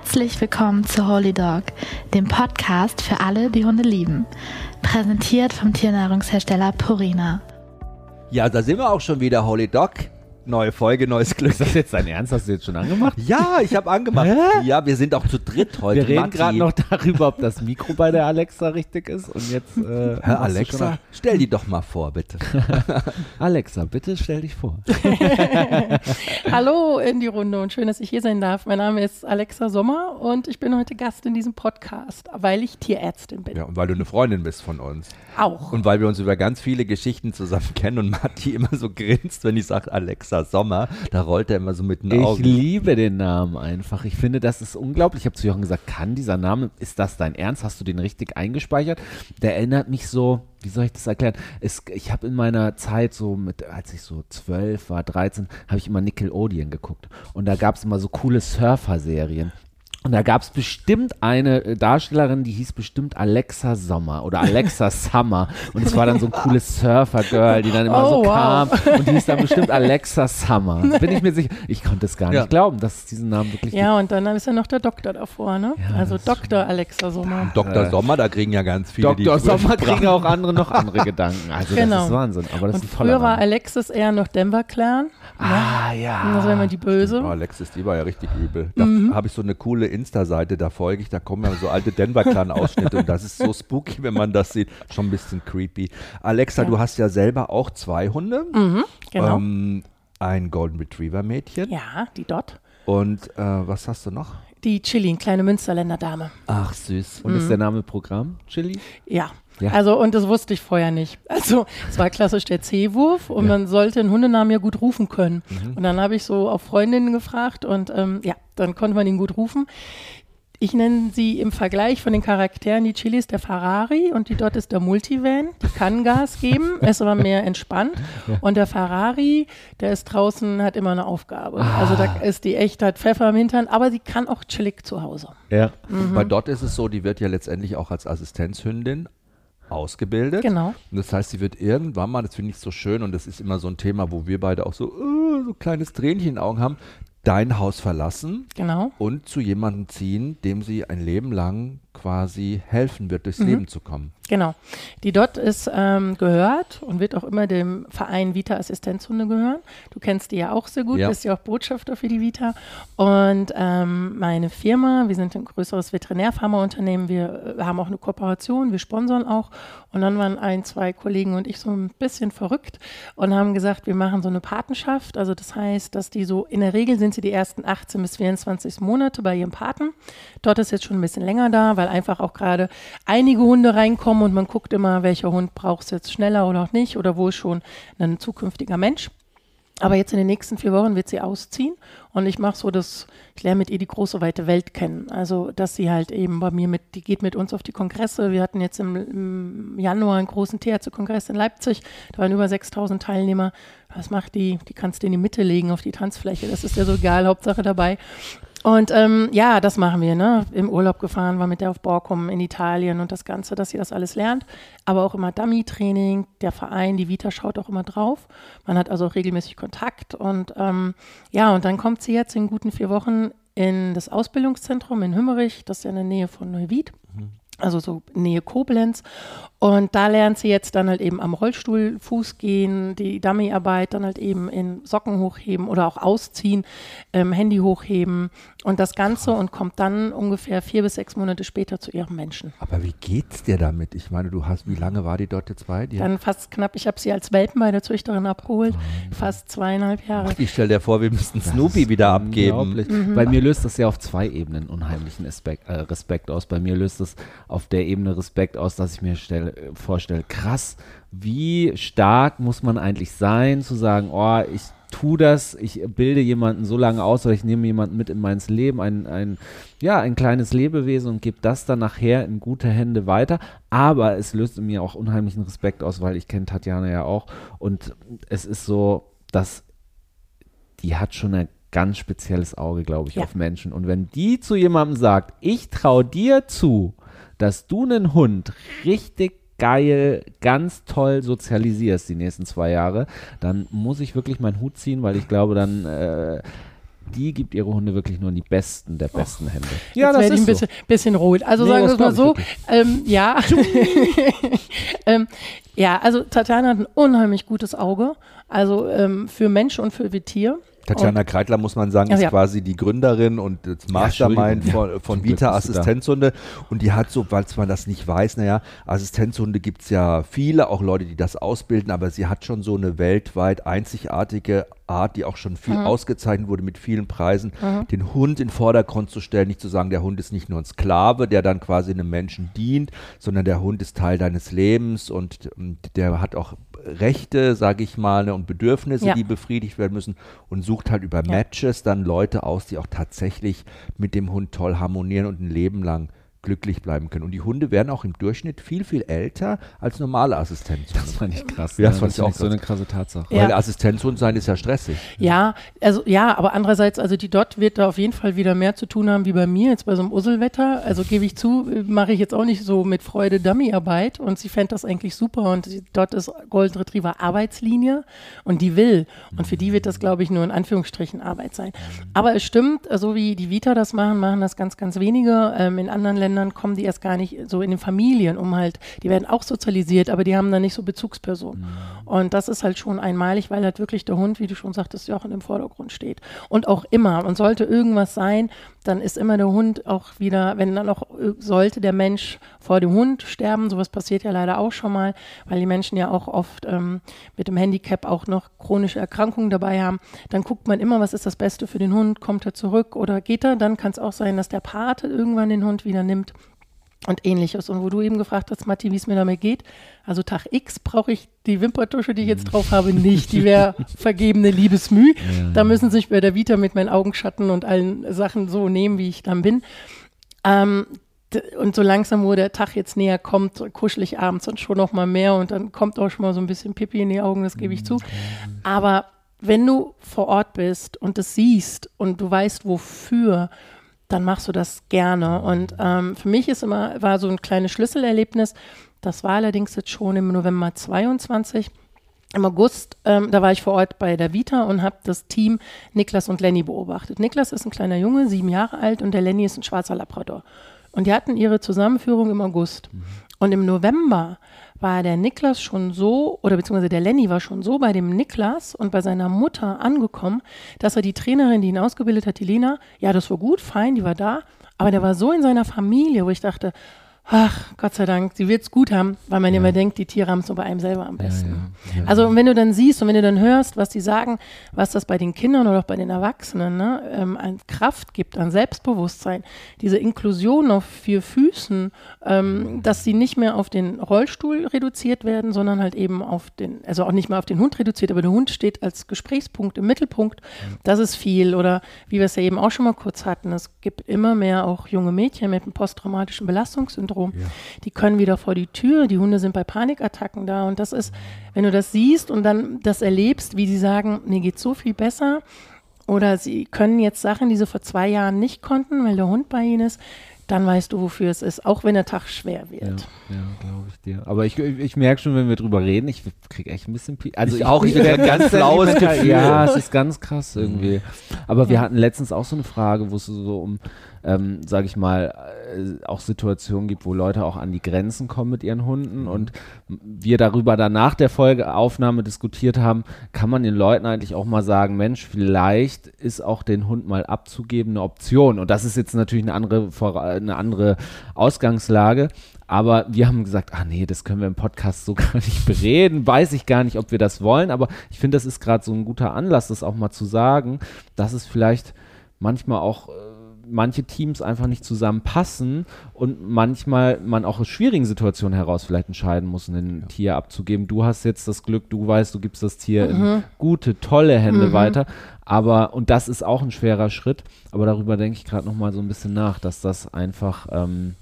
Herzlich willkommen zu Holy Dog, dem Podcast für alle, die Hunde lieben. Präsentiert vom Tiernahrungshersteller Purina. Ja, da sind wir auch schon wieder, Holy Dog. Neue Folge, neues Glück. Ist das jetzt dein Ernst? Hast du jetzt schon angemacht? Ja, ich habe angemacht. Hä? Ja, wir sind auch zu dritt heute. Wir reden gerade noch darüber, ob das Mikro bei der Alexa richtig ist. Und jetzt. Äh, du Alexa, stell die doch mal vor, bitte. Alexa, bitte stell dich vor. Hallo in die Runde und schön, dass ich hier sein darf. Mein Name ist Alexa Sommer und ich bin heute Gast in diesem Podcast, weil ich Tierärztin bin. Ja, und weil du eine Freundin bist von uns. Auch. Und weil wir uns über ganz viele Geschichten zusammen kennen und Matti immer so grinst, wenn ich sage Alexa Sommer, da rollt er immer so mit den Ich Augen. liebe den Namen einfach. Ich finde, das ist unglaublich. Ich habe zu Jochen gesagt, kann dieser Name, ist das dein Ernst? Hast du den richtig eingespeichert? Der erinnert mich so, wie soll ich das erklären? Es, ich habe in meiner Zeit so mit, als ich so zwölf war, 13, habe ich immer Nickelodeon geguckt. Und da gab es immer so coole Surfer-Serien. Und da gab es bestimmt eine äh, Darstellerin, die hieß bestimmt Alexa Sommer oder Alexa Summer. Und es war dann so ein cooles Surfer-Girl, die dann immer Oh, so wow. kam. Und die hieß dann bestimmt Alexa Summer. Bin ich mir sicher. Ich konnte es gar nicht Ja. glauben, dass es diesen Namen wirklich Ja, und dann ist ja noch der Doktor davor, ne? Ja, also das Dr. Alexa Sommer. Dr. Äh, Sommer, da kriegen ja ganz viele gibt. Dr. die früher Sommer kriegen auch andere noch andere Gedanken. Also das Genau. ist Wahnsinn. Aber das Und ist ein toller früher war Name. Alexis eher noch Denver Clan. Ah, Und ja. das war immer die Böse. Oh, Alexis, die war ja richtig übel. Da Mhm. habe ich so eine coole Insta-Seite, da folge ich, da kommen ja so alte Denver-Clan-Ausschnitte und das ist so spooky, wenn man das sieht. Schon ein bisschen creepy. Alexa, Ja. du hast ja selber auch zwei Hunde. Mhm, genau. Ähm, ein Golden Retriever-Mädchen. ja, die Dot. Und äh, was hast du noch? Die Chili, kleine Münsterländer Dame. Ach, süß. Und Mhm. ist der Name Programm, Chili? Ja. Ja. Also, und das wusste ich vorher nicht. Also, es war klassisch der C-Wurf und man sollte einen Hundenamen ja gut rufen können. Und dann habe ich so auf Freundinnen gefragt und ähm, ja, dann konnte man ihn gut rufen. Ich nenne sie im Vergleich von den Charakteren, die Chili ist der Ferrari und die Dot ist der Multivan. Die kann Gas geben, ist aber mehr entspannt. Und der Ferrari, der ist draußen, hat immer eine Aufgabe. Also da ist die echt, hat Pfeffer im Hintern, aber sie kann auch chillig zu Hause. Ja. Mhm. Bei Dot ist es so, die wird ja letztendlich auch als Assistenzhündin ausgebildet. Genau. Und das heißt, sie wird irgendwann mal, das finde ich so schön und das ist immer so ein Thema, wo wir beide auch so, äh, so ein kleines Tränchen in den Augen haben, dein Haus verlassen Genau. und zu jemandem ziehen, dem sie ein Leben lang quasi helfen wird, Mhm. durchs Leben zu kommen. Genau. Die DOT ist ähm, gehört und wird auch immer dem Verein Vita Assistenzhunde gehören. Du kennst die ja auch sehr gut, Ja. bist ja auch Botschafter für die Vita. Und ähm, meine Firma, wir sind ein größeres Veterinärpharmaunternehmen, wir äh, haben auch eine Kooperation, wir sponsern auch. Und dann waren ein, zwei Kollegen und ich so ein bisschen verrückt und haben gesagt, wir machen so eine Patenschaft. Also das heißt, dass die so, in der Regel sind sie die ersten 18 bis 24 Monate bei ihrem Paten. Dort ist jetzt schon ein bisschen länger da, weil einfach auch gerade einige Hunde reinkommen und man guckt immer, welcher Hund braucht es jetzt schneller oder auch nicht oder wo ist schon ein zukünftiger Mensch. Aber jetzt in den nächsten vier Wochen wird sie ausziehen und ich mache so das, ich lerne mit ihr die große weite Welt kennen. Also, dass sie halt eben bei mir mit, die geht mit uns auf die Kongresse. Wir hatten jetzt im, im Januar einen großen Tierärztekongress in Leipzig. Da waren über 6000 Teilnehmer. Was macht die? Die kannst du in die Mitte legen auf die Tanzfläche. Das ist ja so egal, Hauptsache dabei. Und ähm, ja, das machen wir, ne? Im Urlaub gefahren, war mit der auf Borkum in Italien und das Ganze, dass sie das alles lernt. Aber auch immer Dummy-Training, der Verein, die Vita schaut auch immer drauf. Man hat also auch regelmäßig Kontakt und ähm, ja, und dann kommt sie jetzt in guten vier Wochen in das Ausbildungszentrum in Hümmerich, das ist ja in der Nähe von Neuwied. Also so Nähe Koblenz. Und da lernt sie jetzt dann halt eben am Rollstuhl Fuß gehen, die Dummyarbeit dann halt eben in Socken hochheben oder auch ausziehen, ähm, Handy hochheben und das Ganze und kommt dann ungefähr vier bis sechs Monate später zu ihrem Menschen. Aber wie geht's dir damit? Ich meine, du hast, wie lange war die dort jetzt bei dir? Dann fast knapp, ich habe sie als Welpen bei der Züchterin abgeholt, fast zweieinhalb Jahre. ich stell dir vor, wir müssten Das Snoopy wieder abgeben. unglaublich. Bei mir löst das ja auf zwei Ebenen unheimlichen Respekt, äh, Respekt aus. Bei mir löst es auf der Ebene Respekt aus, dass ich mir stell, äh, vorstelle, krass, wie stark muss man eigentlich sein, zu sagen, oh, ich tue das, ich bilde jemanden so lange aus oder ich nehme jemanden mit in mein Leben, ein, ein, ja, ein kleines Lebewesen und gebe das dann nachher in gute Hände weiter. Aber es löst in mir auch unheimlichen Respekt aus, weil ich kenne Tatjana ja auch und es ist so, dass die hat schon ein ganz spezielles Auge, glaube ich, Ja. auf Menschen. Und wenn die zu jemandem sagt, ich traue dir zu, dass du einen Hund richtig geil, ganz toll sozialisierst die nächsten zwei Jahre, dann muss ich wirklich meinen Hut ziehen, weil ich glaube, dann äh, die gibt ihre Hunde wirklich nur in die besten der besten Hände. Ja, Jetzt das ist ein bisschen, so. bisschen rot. Also nee, sagen wir es mal so. Ähm, ja. ähm, ja, also Tatjana hat ein unheimlich gutes Auge. Also ähm, für Mensch und für Tier. Tatjana Kreitler, muss man sagen, ist ja. quasi die Gründerin und das Mastermind ja, von, von Vita Assistenzhunde. Und die hat so, falls man das nicht weiß, naja, Assistenzhunde gibt es ja viele, auch Leute, die das ausbilden, aber sie hat schon so eine weltweit einzigartige Art, die auch schon viel mhm. ausgezeichnet wurde mit vielen Preisen, mhm. den Hund in den Vordergrund zu stellen, nicht zu sagen, der Hund ist nicht nur ein Sklave, der dann quasi einem Menschen dient, sondern der Hund ist Teil deines Lebens und, und der hat auch Rechte, sage ich mal, ne, und Bedürfnisse, ja. die befriedigt werden müssen und sucht halt über ja. Matches dann Leute aus, die auch tatsächlich mit dem Hund toll harmonieren und ein Leben lang glücklich bleiben können. Und die Hunde werden auch im Durchschnitt viel, viel älter als normale Assistenzhunde. Das fand ich krass. Ja, das, ja, fand ich auch so eine krasse Tatsache. Ja. Weil Assistenzhund sein ist ja stressig. Ja, also ja, aber andererseits, also die Dot wird da auf jeden Fall wieder mehr zu tun haben wie bei mir jetzt bei so einem Usselwetter. Also gebe ich zu, mache ich jetzt auch nicht so mit Freude Dummyarbeit und sie fände das eigentlich super und die Dot ist Golden Retriever Arbeitslinie und die will. Und für die wird das, glaube ich, nur in Anführungsstrichen Arbeit sein. Aber es stimmt, so wie die Vita das machen, machen das ganz, ganz wenige. Ähm, in anderen Ländern Ländern kommen die erst gar nicht so in den Familien, um halt, die werden auch sozialisiert, aber die haben dann nicht so Bezugspersonen. Mhm. Und das ist halt schon einmalig, weil halt wirklich der Hund, wie du schon sagtest, Jochen im Vordergrund steht. Und auch immer. Und sollte irgendwas sein, dann ist immer der Hund auch wieder, wenn dann auch sollte der Mensch vor dem Hund sterben, sowas passiert ja leider auch schon mal, weil die Menschen ja auch oft ähm, mit dem Handicap auch noch chronische Erkrankungen dabei haben, dann guckt man immer, was ist das Beste für den Hund, kommt er zurück oder geht er, dann kann es auch sein, dass der Pate irgendwann den Hund wieder nimmt und ähnliches. Und wo du eben gefragt hast, Matti, wie es mir damit geht, also Tag X brauche ich die Wimpertusche, die ich jetzt drauf habe, nicht. Die wäre vergebene Liebesmüh. Ja. Da müssen sich bei der Vita mit meinen Augenschatten und allen Sachen so nehmen, wie ich dann bin. Ähm, und so langsam, wo der Tag jetzt näher kommt, kuschel ich abends und schon noch mal mehr und dann kommt auch schon mal so ein bisschen Pipi in die Augen, das gebe ich zu. Aber wenn du vor Ort bist und es siehst und du weißt, wofür dann machst du das gerne. Und ähm, für mich ist immer, war so ein kleines Schlüsselerlebnis. Das war allerdings jetzt schon im November 22. Im August, ähm, da war ich vor Ort bei der Vita und habe das Team Niklas und Lenny beobachtet. Niklas ist ein kleiner Junge, sieben Jahre alt, und der Lenny ist ein schwarzer Labrador. Und die hatten ihre Zusammenführung im August. Mhm. Und im November war der Niklas schon so, oder beziehungsweise der Lenny war schon so bei dem Niklas und bei seiner Mutter angekommen, dass er die Trainerin, die ihn ausgebildet hat, die Lena, ja, das war gut, fein, die war da, aber der war so in seiner Familie, wo ich dachte, ach, Gott sei Dank, sie wird es gut haben, weil man ja. immer denkt, die Tiere haben es nur bei einem selber am besten. Ja, ja, also wenn du dann siehst und wenn du dann hörst, was die sagen, was das bei den Kindern oder auch bei den Erwachsenen ne, ähm, an Kraft gibt, an Selbstbewusstsein, diese Inklusion auf vier Füßen, ähm, dass sie nicht mehr auf den Rollstuhl reduziert werden, sondern halt eben auf den, also auch nicht mehr auf den Hund reduziert, aber der Hund steht als Gesprächspunkt im Mittelpunkt, das ist viel. Oder wie wir es ja eben auch schon mal kurz hatten, es gibt immer mehr auch junge Mädchen mit einem posttraumatischen Belastungssyndrom, Syndrom. Ja. Die können wieder vor die Tür, die Hunde sind bei Panikattacken da und das ist, wenn du das siehst und dann das erlebst, wie sie sagen, mir geht so viel besser oder sie können jetzt Sachen, die sie vor zwei Jahren nicht konnten, weil der Hund bei ihnen ist, dann weißt du, wofür es ist, auch wenn der Tag schwer wird. Ja, ja glaube ich dir. Aber ich, ich merke schon, wenn wir drüber reden, ich kriege echt ein bisschen. Also ich, ich auch, ich werde ganz blaues Gefühl. Ja, es ist ganz krass irgendwie. Mhm. Aber wir hatten letztens auch so eine Frage, wo es so um ähm, sage ich mal, äh, auch Situationen gibt, wo Leute auch an die Grenzen kommen mit ihren Hunden mhm. und wir darüber dann nach der Folgeaufnahme diskutiert haben, kann man den Leuten eigentlich auch mal sagen, Mensch, vielleicht ist auch den Hund mal abzugeben eine Option und das ist jetzt natürlich eine andere, eine andere Ausgangslage, aber wir haben gesagt, ah nee, das können wir im Podcast so gar nicht bereden. Weiß ich gar nicht, ob wir das wollen. Aber ich finde, das ist gerade so ein guter Anlass, das auch mal zu sagen, dass es vielleicht manchmal auch äh, manche Teams einfach nicht zusammenpassen und manchmal man auch aus schwierigen Situationen heraus vielleicht entscheiden muss, ein ja. Tier abzugeben. Du hast jetzt das Glück, du weißt, du gibst das Tier mhm. in gute, tolle Hände mhm. weiter. Aber, und das ist auch ein schwerer Schritt, aber darüber denke ich gerade nochmal so ein bisschen nach, dass das einfach, ähm,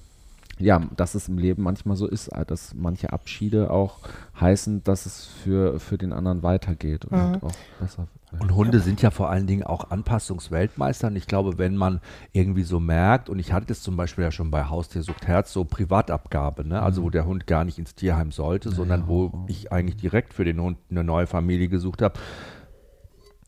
ja, dass es im Leben manchmal so ist, dass manche Abschiede auch heißen, dass es für, für den anderen weitergeht und mhm. auch besser und Hunde sind ja vor allen Dingen auch Anpassungsweltmeister. Und ich glaube, wenn man irgendwie so merkt, und ich hatte das zum Beispiel ja schon bei Haustiersucht Herz, so Privatabgabe, ne? also wo mhm. der Hund gar nicht ins Tierheim sollte, sondern wo ich eigentlich direkt für den Hund eine neue Familie gesucht habe,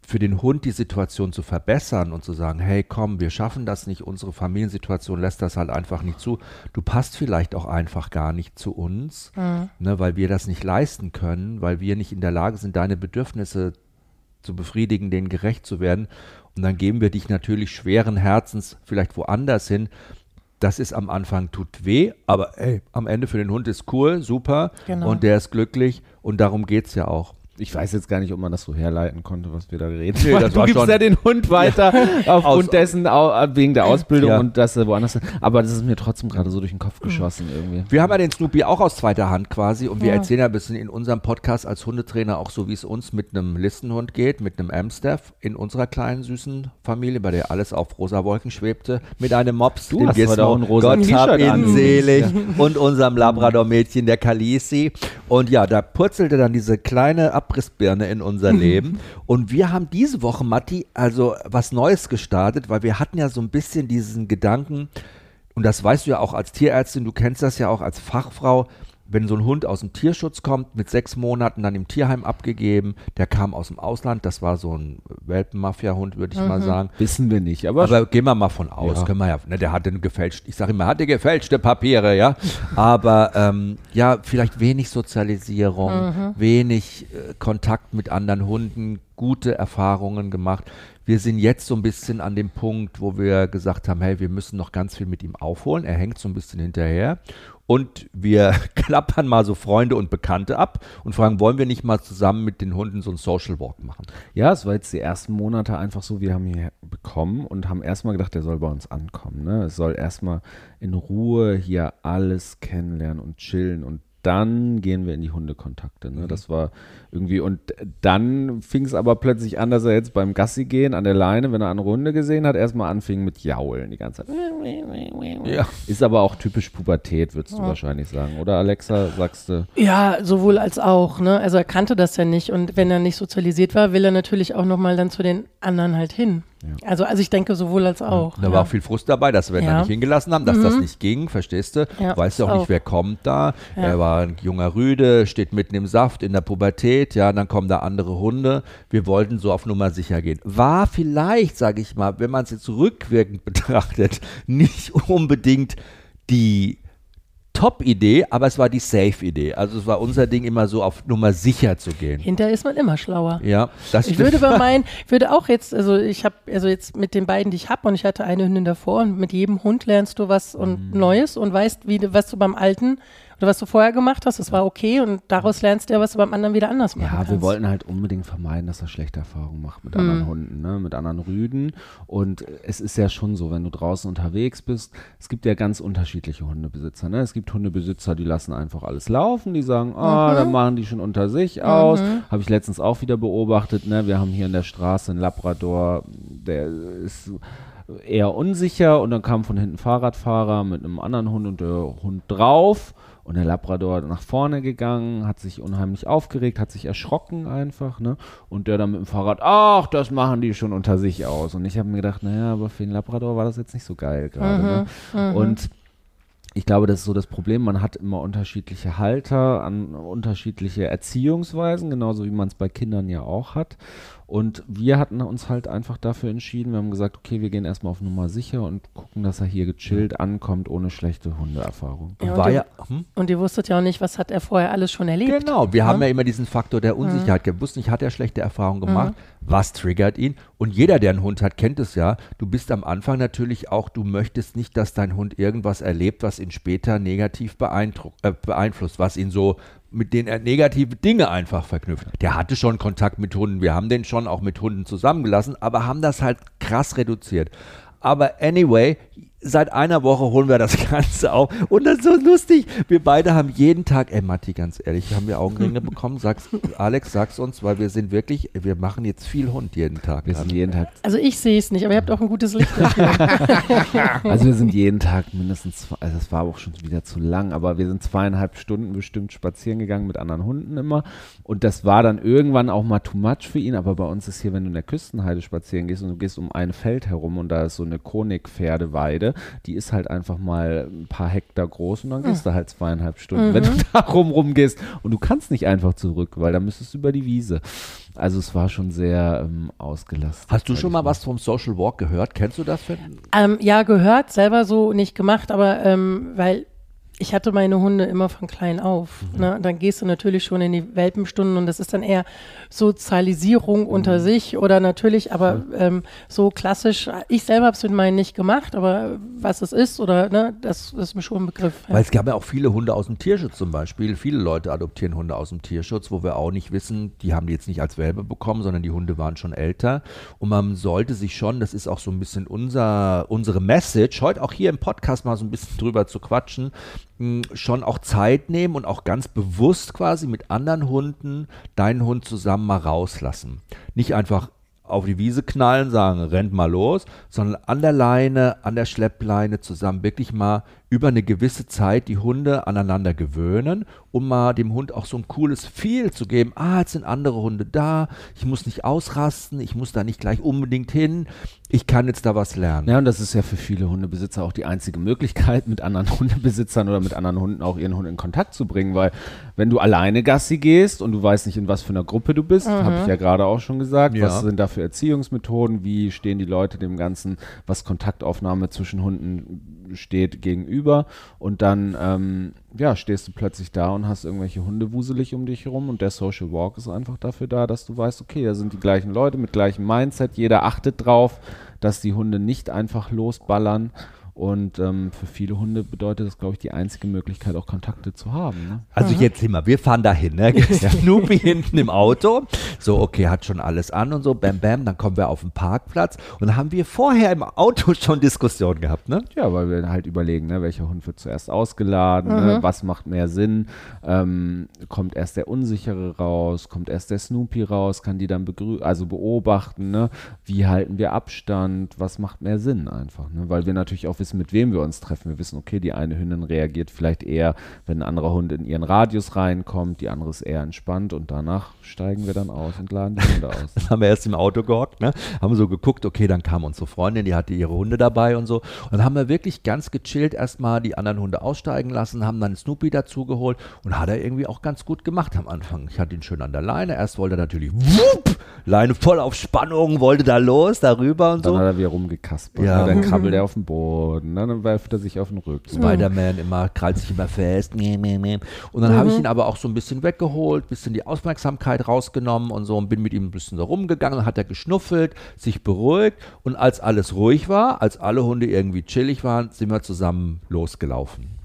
für den Hund die Situation zu verbessern und zu sagen, hey, komm, wir schaffen das nicht, unsere Familiensituation lässt das halt einfach nicht zu. Du passt vielleicht auch einfach gar nicht zu uns, mhm. ne, weil wir das nicht leisten können, weil wir nicht in der Lage sind, deine Bedürfnisse zu befriedigen, denen gerecht zu werden. Und dann geben wir dich natürlich schweren Herzens vielleicht woanders hin. Das ist am Anfang tut weh, aber ey, am Ende für den Hund ist cool, super genau. und der ist glücklich und darum geht es ja auch ich weiß jetzt gar nicht, ob man das so herleiten konnte, was wir da reden. Nee, das du gibst ja den Hund weiter aufgrund dessen, wegen der Ausbildung ja. und das woanders. Aber das ist mir trotzdem gerade so durch den Kopf geschossen irgendwie. Wir haben ja den Snoopy auch aus zweiter Hand quasi und wir ja. erzählen ja ein bisschen in unserem Podcast als Hundetrainer auch so, wie es uns mit einem Listenhund geht, mit einem Amstaff in unserer kleinen süßen Familie, bei der alles auf rosa Wolken schwebte, mit einem Mops, du den Gizmo, ein rosa Gott hab ihn selig und unserem Labrador-Mädchen, der Kalisi. Und ja, da purzelte dann diese kleine Ab Abrissbirne in unser mhm. Leben. Und wir haben diese Woche, Matti, also was Neues gestartet, weil wir hatten ja so ein bisschen diesen Gedanken, und das weißt du ja auch als Tierärztin, du kennst das ja auch als Fachfrau, wenn so ein Hund aus dem Tierschutz kommt, mit sechs Monaten dann im Tierheim abgegeben, der kam aus dem Ausland, das war so ein Welpenmafia-Hund, würde ich mhm. mal sagen. Wissen wir nicht, aber. Aber gehen wir mal von aus, ja. können wir ja, ne, der hatte gefälscht, ich sage immer, hatte gefälschte Papiere, ja. aber ähm, ja, vielleicht wenig Sozialisierung, mhm. wenig äh, Kontakt mit anderen Hunden, gute Erfahrungen gemacht. Wir sind jetzt so ein bisschen an dem Punkt, wo wir gesagt haben, hey, wir müssen noch ganz viel mit ihm aufholen. Er hängt so ein bisschen hinterher und wir klappern mal so Freunde und Bekannte ab und fragen, wollen wir nicht mal zusammen mit den Hunden so einen Social Walk machen? Ja, es war jetzt die ersten Monate einfach so, wir haben hier bekommen und haben erstmal gedacht, der soll bei uns ankommen. Ne? Es soll erstmal in Ruhe hier alles kennenlernen und chillen und dann gehen wir in die Hundekontakte. Ne? Mhm. Das war irgendwie, und dann fing es aber plötzlich an, dass er jetzt beim Gassi gehen an der Leine, wenn er eine Runde gesehen hat, erstmal anfing mit Jaulen die ganze Zeit. Ja. Ist aber auch typisch Pubertät, würdest ja. du wahrscheinlich sagen, oder Alexa, sagst du? Ja, sowohl als auch. Ne? Also er kannte das ja nicht und wenn er nicht sozialisiert war, will er natürlich auch nochmal dann zu den anderen halt hin. Ja. Also, also ich denke sowohl als auch. Ja, da war auch viel Frust dabei, dass wir ihn da nicht hingelassen haben, dass mhm. das nicht ging, verstehst du? Ja, weißt du auch, auch nicht, wer kommt da. Er war ein junger Rüde, steht mitten im Saft in der Pubertät, ja, dann kommen da andere Hunde. Wir wollten so auf Nummer sicher gehen. War vielleicht, sage ich mal, wenn man es jetzt rückwirkend betrachtet, nicht unbedingt die Top-Idee, aber es war die Safe-Idee. Also es war unser Ding immer so auf Nummer sicher zu gehen. Hinterher ist man immer schlauer. Ja, das Ich würde bei meinen, ich würde auch jetzt, also ich habe, also jetzt mit den beiden, die ich habe und ich hatte eine Hündin davor und mit jedem Hund lernst du was und mhm. Neues und weißt, wie, was du beim alten oder was du vorher gemacht hast, das war okay und daraus lernst du ja, was du beim anderen wieder anders machen Ja, kannst. wir wollten halt unbedingt vermeiden, dass er schlechte Erfahrungen macht mit mhm. anderen Hunden, ne? mit anderen Rüden. Und es ist ja schon so, wenn du draußen unterwegs bist, es gibt ja ganz unterschiedliche Hundebesitzer. Ne? Es gibt Hundebesitzer, die lassen einfach alles laufen, die sagen, ah, oh, mhm. dann machen die schon unter sich aus. Mhm. Habe ich letztens auch wieder beobachtet. Ne? Wir haben hier in der Straße einen Labrador, der ist eher unsicher und dann kam von hinten Fahrradfahrer mit einem anderen Hund und der Hund drauf und der Labrador nach vorne gegangen, hat sich unheimlich aufgeregt, hat sich erschrocken einfach, ne? Und der dann mit dem Fahrrad, ach, das machen die schon unter sich aus. Und ich habe mir gedacht, naja, aber für den Labrador war das jetzt nicht so geil gerade, ne? mhm, ne? Und ich glaube, das ist so das Problem. Man hat immer unterschiedliche Halter, an unterschiedliche Erziehungsweisen, genauso wie man es bei Kindern ja auch hat. Und wir hatten uns halt einfach dafür entschieden. Wir haben gesagt, okay, wir gehen erstmal auf Nummer sicher und gucken, dass er hier gechillt ankommt, ohne schlechte Hundeerfahrung. Ja, und, ihr, hm? und ihr wusstet ja auch nicht, was hat er vorher alles schon erlebt. Genau, wir ja? haben ja immer diesen Faktor der Unsicherheit. Mhm. Wir wussten nicht, hat er schlechte Erfahrungen gemacht? Mhm. Was triggert ihn? Und jeder, der einen Hund hat, kennt es ja. Du bist am Anfang natürlich auch, du möchtest nicht, dass dein Hund irgendwas erlebt, was ihn später negativ äh, beeinflusst, was ihn so mit denen er negative Dinge einfach verknüpft. Der hatte schon Kontakt mit Hunden, wir haben den schon auch mit Hunden zusammengelassen, aber haben das halt krass reduziert. Aber anyway, seit einer Woche holen wir das Ganze auf. Und das ist so lustig. Wir beide haben jeden Tag, ey Matti, ganz ehrlich, haben wir Augenringe bekommen. Sag's, Alex, sag's uns, weil wir sind wirklich, wir machen jetzt viel Hund jeden Tag. Wir sind jeden Tag. Also ich sehe es nicht, aber ihr habt auch ein gutes Licht also wir sind jeden Tag mindestens, also es war auch schon wieder zu lang, aber wir sind zweieinhalb Stunden bestimmt spazieren gegangen mit anderen Hunden immer. Und das war dann irgendwann auch mal too much für ihn, aber bei uns ist hier, wenn du in der Küstenheide spazieren gehst und du gehst um ein Feld herum und da ist so eine Konigpferdeweide, Weide, die ist halt einfach mal ein paar Hektar groß und dann gehst mhm. du halt zweieinhalb Stunden, mhm. wenn du da rum rumgehst. Und du kannst nicht einfach zurück, weil da müsstest du über die Wiese. Also es war schon sehr ähm, ausgelastet. Hast du schon mal was vom Social Walk gehört? Kennst du das? Ähm, ja, gehört, selber so nicht gemacht, aber ähm, weil ich hatte meine Hunde immer von klein auf. Mhm. Ne? Dann gehst du natürlich schon in die Welpenstunden und das ist dann eher Sozialisierung mhm. unter sich oder natürlich, aber ähm, so klassisch. Ich selber habe es mit meinen nicht gemacht, aber was es ist oder ne, das, das ist mir schon ein Begriff. Ja. Weil es gab ja auch viele Hunde aus dem Tierschutz zum Beispiel. Viele Leute adoptieren Hunde aus dem Tierschutz, wo wir auch nicht wissen, die haben die jetzt nicht als Welpe bekommen, sondern die Hunde waren schon älter. Und man sollte sich schon, das ist auch so ein bisschen unser, unsere Message, heute auch hier im Podcast mal so ein bisschen drüber zu quatschen, schon auch Zeit nehmen und auch ganz bewusst quasi mit anderen Hunden deinen Hund zusammen mal rauslassen. Nicht einfach auf die Wiese knallen, sagen, rennt mal los, sondern an der Leine, an der Schleppleine zusammen wirklich mal über eine gewisse Zeit die Hunde aneinander gewöhnen, um mal dem Hund auch so ein cooles Feel zu geben. Ah, jetzt sind andere Hunde da, ich muss nicht ausrasten, ich muss da nicht gleich unbedingt hin, ich kann jetzt da was lernen. Ja, und das ist ja für viele Hundebesitzer auch die einzige Möglichkeit, mit anderen Hundebesitzern oder mit anderen Hunden auch ihren Hund in Kontakt zu bringen, weil wenn du alleine Gassi gehst und du weißt nicht, in was für einer Gruppe du bist, mhm. habe ich ja gerade auch schon gesagt, ja. was sind da für Erziehungsmethoden, wie stehen die Leute dem Ganzen, was Kontaktaufnahme zwischen Hunden steht gegenüber und dann ähm, ja, stehst du plötzlich da und hast irgendwelche Hunde wuselig um dich herum und der Social Walk ist einfach dafür da, dass du weißt, okay, da sind die gleichen Leute mit gleichem Mindset, jeder achtet drauf, dass die Hunde nicht einfach losballern und ähm, für viele Hunde bedeutet das, glaube ich, die einzige Möglichkeit, auch Kontakte zu haben. Ne? Also mhm. jetzt immer, wir fahren dahin, ne? Snoopy hinten im Auto. So, okay, hat schon alles an und so, bam, bam, dann kommen wir auf den Parkplatz und dann haben wir vorher im Auto schon Diskussionen gehabt, ne? Ja, weil wir halt überlegen, ne, welcher Hund wird zuerst ausgeladen, ne? mhm. ne? was macht mehr Sinn, ähm, kommt erst der Unsichere raus, kommt erst der Snoopy raus, kann die dann begrü also beobachten, ne? Wie halten wir Abstand, was macht mehr Sinn einfach, ne? Weil wir natürlich auch wissen, wissen, mit wem wir uns treffen. Wir wissen, okay, die eine Hündin reagiert vielleicht eher, wenn ein anderer Hund in ihren Radius reinkommt, die andere ist eher entspannt und danach steigen wir dann aus und laden die Hunde aus. dann haben wir erst im Auto gehockt, ne? haben so geguckt, okay, dann kam unsere Freundin, die hatte ihre Hunde dabei und so. Und dann haben wir wirklich ganz gechillt erstmal die anderen Hunde aussteigen lassen, haben dann Snoopy dazugeholt und hat er irgendwie auch ganz gut gemacht am Anfang. Ich hatte ihn schön an der Leine. Erst wollte er natürlich wupp, Leine voll auf Spannung, wollte da los, darüber und dann so. Dann hat er wieder rumgekaspert. Ja. Ne? Dann krabbelt er auf den Boden. Boden. Ne? Dann werft er sich auf den Rücken. Spider-Man immer, krallt sich immer fest. Und dann mhm. habe ich ihn aber auch so ein bisschen weggeholt, bisschen die Aufmerksamkeit rausgenommen und so und bin mit ihm ein bisschen da rumgegangen. Dann hat er geschnuffelt, sich beruhigt und als alles ruhig war, als alle Hunde irgendwie chillig waren, sind wir zusammen losgelaufen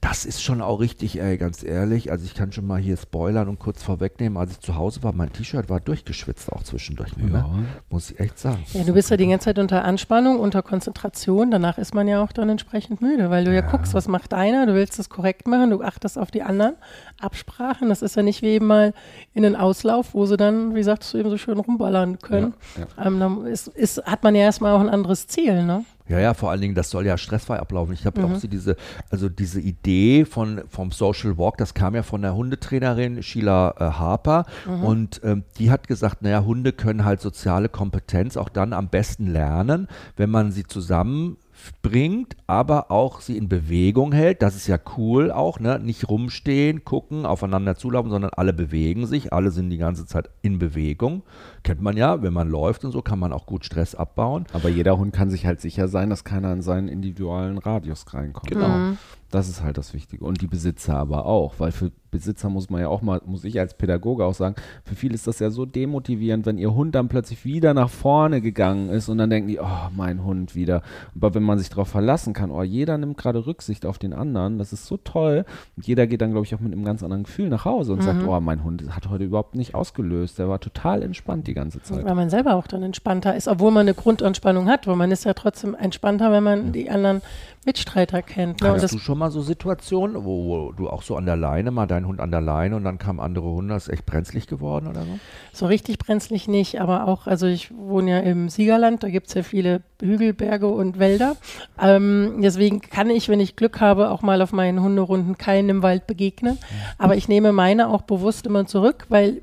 das ist schon auch richtig, ey, ganz ehrlich. Also ich kann schon mal hier spoilern und kurz vorwegnehmen, als ich zu Hause war, mein T-Shirt war durchgeschwitzt auch zwischendurch. Ne? Ja. Ne? Muss ich echt sagen. Ja, du bist ja die ganze Zeit unter Anspannung, unter Konzentration. Danach ist man ja auch dann entsprechend müde, weil du ja, ja guckst, was macht einer, du willst das korrekt machen, du achtest auf die anderen. Absprachen, das ist ja nicht wie eben mal in den Auslauf, wo sie dann, wie sagst du, eben so schön rumballern können. Ja, ähm, dann ist, ist, hat man ja erstmal auch ein anderes Ziel, ne? Ja, ja, vor allen Dingen, das soll ja stressfrei ablaufen. Ich habe mhm. auch so diese, also diese Idee von, vom Social Walk, das kam ja von der Hundetrainerin Sheila äh, Harper mhm. und ähm, die hat gesagt, naja, Hunde können halt soziale Kompetenz auch dann am besten lernen, wenn man sie zusammen bringt, aber auch sie in Bewegung hält. Das ist ja cool auch, ne? Nicht rumstehen, gucken, aufeinander zulaufen, sondern alle bewegen sich, alle sind die ganze Zeit in Bewegung. Kennt man ja, wenn man läuft und so, kann man auch gut Stress abbauen. Aber jeder Hund kann sich halt sicher sein, dass keiner in seinen individuellen Radius reinkommt. Genau. Mhm. Das ist halt das Wichtige. Und die Besitzer aber auch, weil für Besitzer muss man ja auch mal, muss ich als Pädagoge auch sagen, für viele ist das ja so demotivierend, wenn ihr Hund dann plötzlich wieder nach vorne gegangen ist und dann denken die, oh, mein Hund wieder. Aber wenn man sich darauf verlassen kann, oh, jeder nimmt gerade Rücksicht auf den anderen, das ist so toll. Und jeder geht dann, glaube ich, auch mit einem ganz anderen Gefühl nach Hause und mhm. sagt, oh, mein Hund hat heute überhaupt nicht ausgelöst. Der war total entspannt die ganze Zeit. Weil man selber auch dann entspannter ist, obwohl man eine Grundentspannung hat, weil man ist ja trotzdem entspannter, wenn man ja. die anderen Mitstreiter kennt. Ne? Hattest du schon mal so Situationen, wo, wo, du auch so an der Leine, mal dein Hund an der Leine und dann kamen andere Hunde, ist echt brenzlig geworden oder so? So richtig brenzlig nicht, aber auch, also ich wohne ja im Siegerland, da gibt es ja viele Hügel, Berge und Wälder. Ähm, deswegen kann ich, wenn ich Glück habe, auch mal auf meinen Hunderunden keinen im Wald begegnen. Aber ich nehme meine auch bewusst immer zurück, weil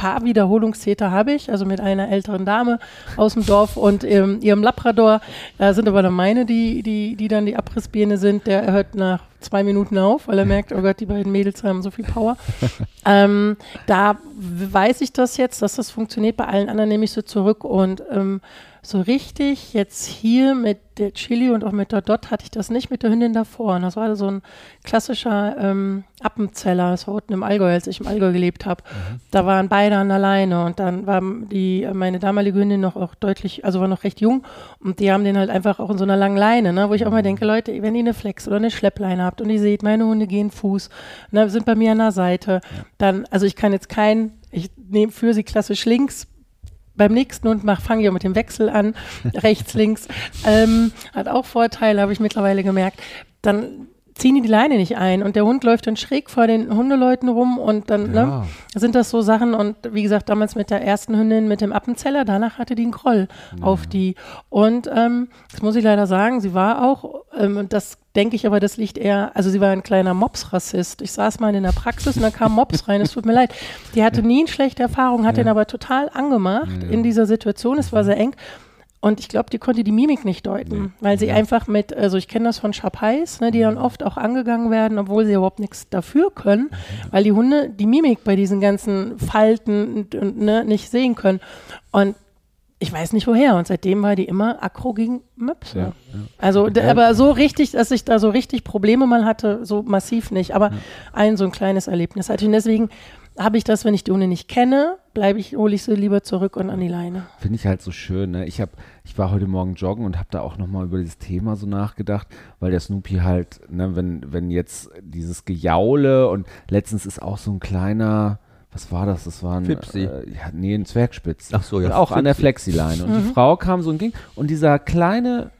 paar Wiederholungstäter habe ich, also mit einer älteren Dame aus dem Dorf und ähm, ihrem Labrador. Da sind aber dann meine, die, die, die dann die Abrissbirne sind. Der hört nach zwei Minuten auf, weil er merkt, oh Gott, die beiden Mädels haben so viel Power. ähm, da weiß ich das jetzt, dass das funktioniert. Bei allen anderen nehme ich so zurück und ähm, so richtig jetzt hier mit der Chili und auch mit der Dot hatte ich das nicht mit der Hündin davor. Und das war so ein klassischer ähm, Appenzeller. Das war unten im Allgäu, als ich im Allgäu gelebt habe. Mhm. Da waren beide an der Leine und dann war die, meine damalige Hündin noch auch deutlich, also war noch recht jung und die haben den halt einfach auch in so einer langen Leine, ne, wo ich auch mal mhm. denke, Leute, wenn ihr eine Flex oder eine Schleppleine habt und ihr seht, meine Hunde gehen Fuß, ne, sind bei mir an der Seite, dann, also ich kann jetzt kein ich nehme für sie klassisch links, beim nächsten Hund fange ich auch mit dem Wechsel an, rechts, links. Ähm, hat auch Vorteile, habe ich mittlerweile gemerkt. Dann ziehen die die Leine nicht ein und der Hund läuft dann schräg vor den Hundeleuten rum und dann ne, ja. ne, sind das so Sachen und wie gesagt, damals mit der ersten Hündin mit dem Appenzeller, danach hatte die einen Groll ja. auf die und ähm, das muss ich leider sagen, sie war auch, ähm, das denke ich aber, das liegt eher, also sie war ein kleiner Mops-Rassist. Ich saß mal in der Praxis und da kam Mops rein, es tut mir leid. Die hatte nie eine schlechte Erfahrung, hat ja. den aber total angemacht in dieser Situation, es war sehr eng. Und ich glaube, die konnte die Mimik nicht deuten, nee. weil sie ja. einfach mit, also ich kenne das von Chapais, ne, die dann mhm. oft auch angegangen werden, obwohl sie überhaupt nichts dafür können, weil die Hunde die Mimik bei diesen ganzen Falten und, und, ne, nicht sehen können. Und ich weiß nicht woher. Und seitdem war die immer aggro gegen Möpse. Ja, ja. Also, aber so richtig, dass ich da so richtig Probleme mal hatte, so massiv nicht. Aber ein so ein kleines Erlebnis hatte ich. Und deswegen habe ich das, wenn ich die Hunde nicht kenne, bleibe ich, hole ich sie lieber zurück und an die Leine. Finde ich halt so schön. Ne? Ich habe, ich war heute Morgen joggen und habe da auch nochmal über dieses Thema so nachgedacht, weil der Snoopy halt, ne, wenn, wenn jetzt dieses Gejaule und letztens ist auch so ein kleiner, was war das? Das war ein, Fipsi. Äh, ja, nee, ein Zwergspitz. Ach so, ja. auch Fipsi. an der Flexileine. Und mhm. die Frau kam so und ging und dieser kleine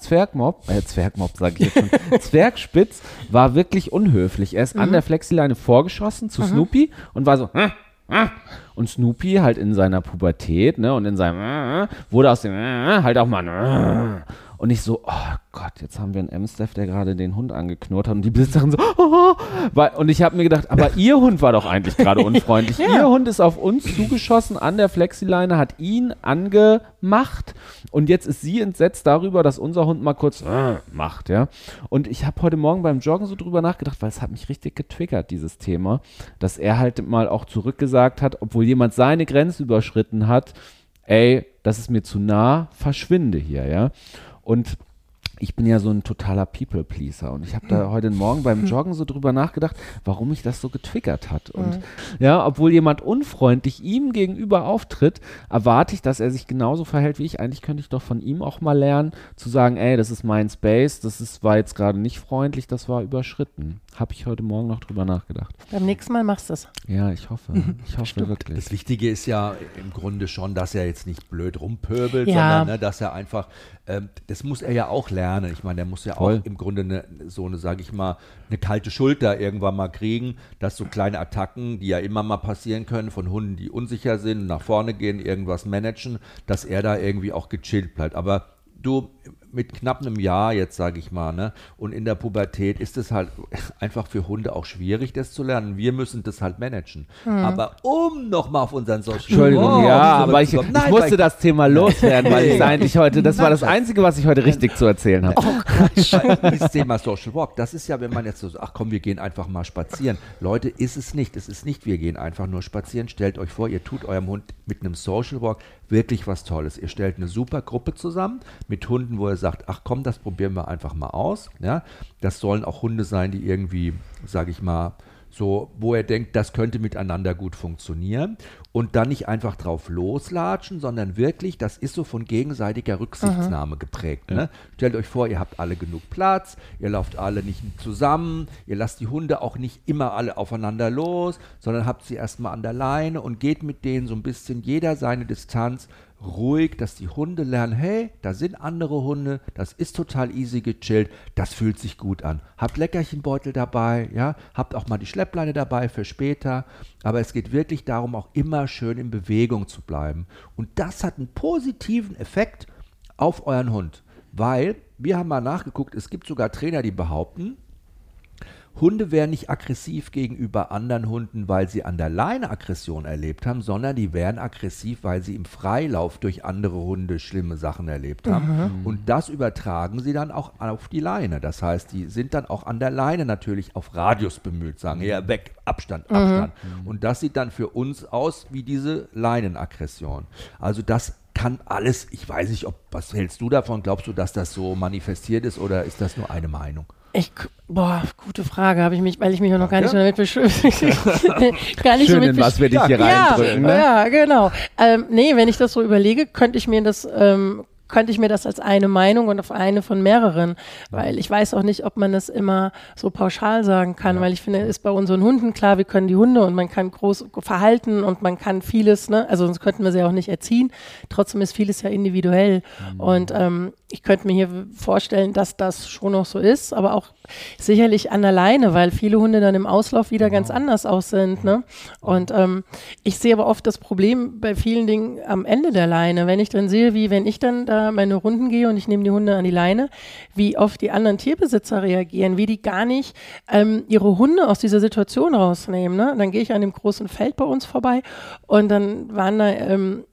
Zwergmob, äh, Zwergmob sage ich jetzt schon, Zwergspitz war wirklich unhöflich. Er ist mhm. an der Flexileine vorgeschossen zu mhm. Snoopy und war so, hm, hm. und Snoopy halt in seiner Pubertät, ne, und in seinem, hm, wurde aus dem, halt auch mal, und ich so, oh Gott, jetzt haben wir einen M-Staff, der gerade den Hund angeknurrt hat und die Besitzerin so, oh, oh. und ich habe mir gedacht, aber ihr Hund war doch eigentlich gerade unfreundlich. ja. Ihr Hund ist auf uns zugeschossen an der Flexileine, hat ihn angemacht und jetzt ist sie entsetzt darüber, dass unser Hund mal kurz äh, macht, ja. Und ich habe heute Morgen beim Joggen so drüber nachgedacht, weil es hat mich richtig getriggert, dieses Thema, dass er halt mal auch zurückgesagt hat, obwohl jemand seine Grenze überschritten hat, ey, das ist mir zu nah, verschwinde hier, ja. Und ich bin ja so ein totaler People-Pleaser und ich habe da heute Morgen beim Joggen so drüber nachgedacht, warum mich das so getriggert hat. Und mhm. ja, obwohl jemand unfreundlich ihm gegenüber auftritt, erwarte ich, dass er sich genauso verhält wie ich. Eigentlich könnte ich doch von ihm auch mal lernen, zu sagen, ey, das ist mein Space, das ist, war jetzt gerade nicht freundlich, das war überschritten. Habe ich heute Morgen noch drüber nachgedacht. Beim nächsten Mal machst du es. Ja, ich hoffe. Ich hoffe Stimmt. wirklich. Das Wichtige ist ja im Grunde schon, dass er jetzt nicht blöd rumpöbelt, ja. sondern ne, dass er einfach, ähm, das muss er ja auch lernen. Ich meine, der muss ja Voll. auch im Grunde eine, so eine, sage ich mal, eine kalte Schulter irgendwann mal kriegen, dass so kleine Attacken, die ja immer mal passieren können, von Hunden, die unsicher sind, nach vorne gehen, irgendwas managen, dass er da irgendwie auch gechillt bleibt. Aber du, mit knapp einem Jahr jetzt, sage ich mal, ne? Und in der Pubertät ist es halt einfach für Hunde auch schwierig, das zu lernen. Wir müssen das halt managen. Hm. Aber um nochmal auf unseren Social Entschuldigung, oh, ja, aber ich, ich Nein, musste das Thema loswerden, weil ich eigentlich heute, das war das Einzige, was ich heute richtig zu erzählen habe. Oh, das Thema Social Walk, das ist ja, wenn man jetzt so, ach komm, wir gehen einfach mal spazieren. Leute, ist es nicht. Es ist nicht, wir gehen einfach nur spazieren. Stellt euch vor, ihr tut eurem Hund mit einem Social Walk wirklich was Tolles. Ihr stellt eine super Gruppe zusammen mit Hunden, wo ihr sagt, ach komm, das probieren wir einfach mal aus. Ja? Das sollen auch Hunde sein, die irgendwie, sage ich mal, so, wo er denkt, das könnte miteinander gut funktionieren und dann nicht einfach drauf loslatschen, sondern wirklich, das ist so von gegenseitiger Rücksichtnahme Aha. geprägt. Ne? Ja. Stellt euch vor, ihr habt alle genug Platz, ihr lauft alle nicht zusammen, ihr lasst die Hunde auch nicht immer alle aufeinander los, sondern habt sie erstmal an der Leine und geht mit denen so ein bisschen jeder seine Distanz ruhig, dass die Hunde lernen, hey, da sind andere Hunde, das ist total easy gechillt, das fühlt sich gut an. Habt Leckerchenbeutel dabei, ja, habt auch mal die Schleppleine dabei für später, aber es geht wirklich darum, auch immer schön in Bewegung zu bleiben. Und das hat einen positiven Effekt auf euren Hund, weil wir haben mal nachgeguckt, es gibt sogar Trainer, die behaupten, Hunde werden nicht aggressiv gegenüber anderen Hunden, weil sie an der Leine Aggression erlebt haben, sondern die werden aggressiv, weil sie im Freilauf durch andere Hunde schlimme Sachen erlebt haben. Mhm. Und das übertragen sie dann auch auf die Leine. Das heißt, die sind dann auch an der Leine natürlich auf Radius bemüht, sagen, ja, weg, Abstand, Abstand. Mhm. Und das sieht dann für uns aus wie diese Leinenaggression. Also das kann alles, ich weiß nicht, ob, was hältst du davon? Glaubst du, dass das so manifestiert ist oder ist das nur eine Meinung? Ich, boah, gute Frage, habe ich mich, weil ich mich noch gar nicht so damit beschäftigt gar nicht Schön, so mit was wir dich hier ja, reindrücken. Ne? Ja, genau. Ähm, nee, wenn ich das so überlege, könnte ich mir das ähm, könnte ich mir das als eine Meinung und auf eine von mehreren, weil ich weiß auch nicht, ob man das immer so pauschal sagen kann, ja. weil ich finde, ist bei unseren Hunden klar, wir können die Hunde und man kann groß verhalten und man kann vieles, ne, also sonst könnten wir sie auch nicht erziehen. Trotzdem ist vieles ja individuell mhm. und ähm, ich könnte mir hier vorstellen, dass das schon noch so ist, aber auch sicherlich an der Leine, weil viele Hunde dann im Auslauf wieder ganz anders aus sind. Ne? Und ähm, ich sehe aber oft das Problem bei vielen Dingen am Ende der Leine. Wenn ich dann sehe, wie wenn ich dann da meine Runden gehe und ich nehme die Hunde an die Leine, wie oft die anderen Tierbesitzer reagieren, wie die gar nicht ähm, ihre Hunde aus dieser Situation rausnehmen. Ne? Dann gehe ich an dem großen Feld bei uns vorbei und dann waren da ähm,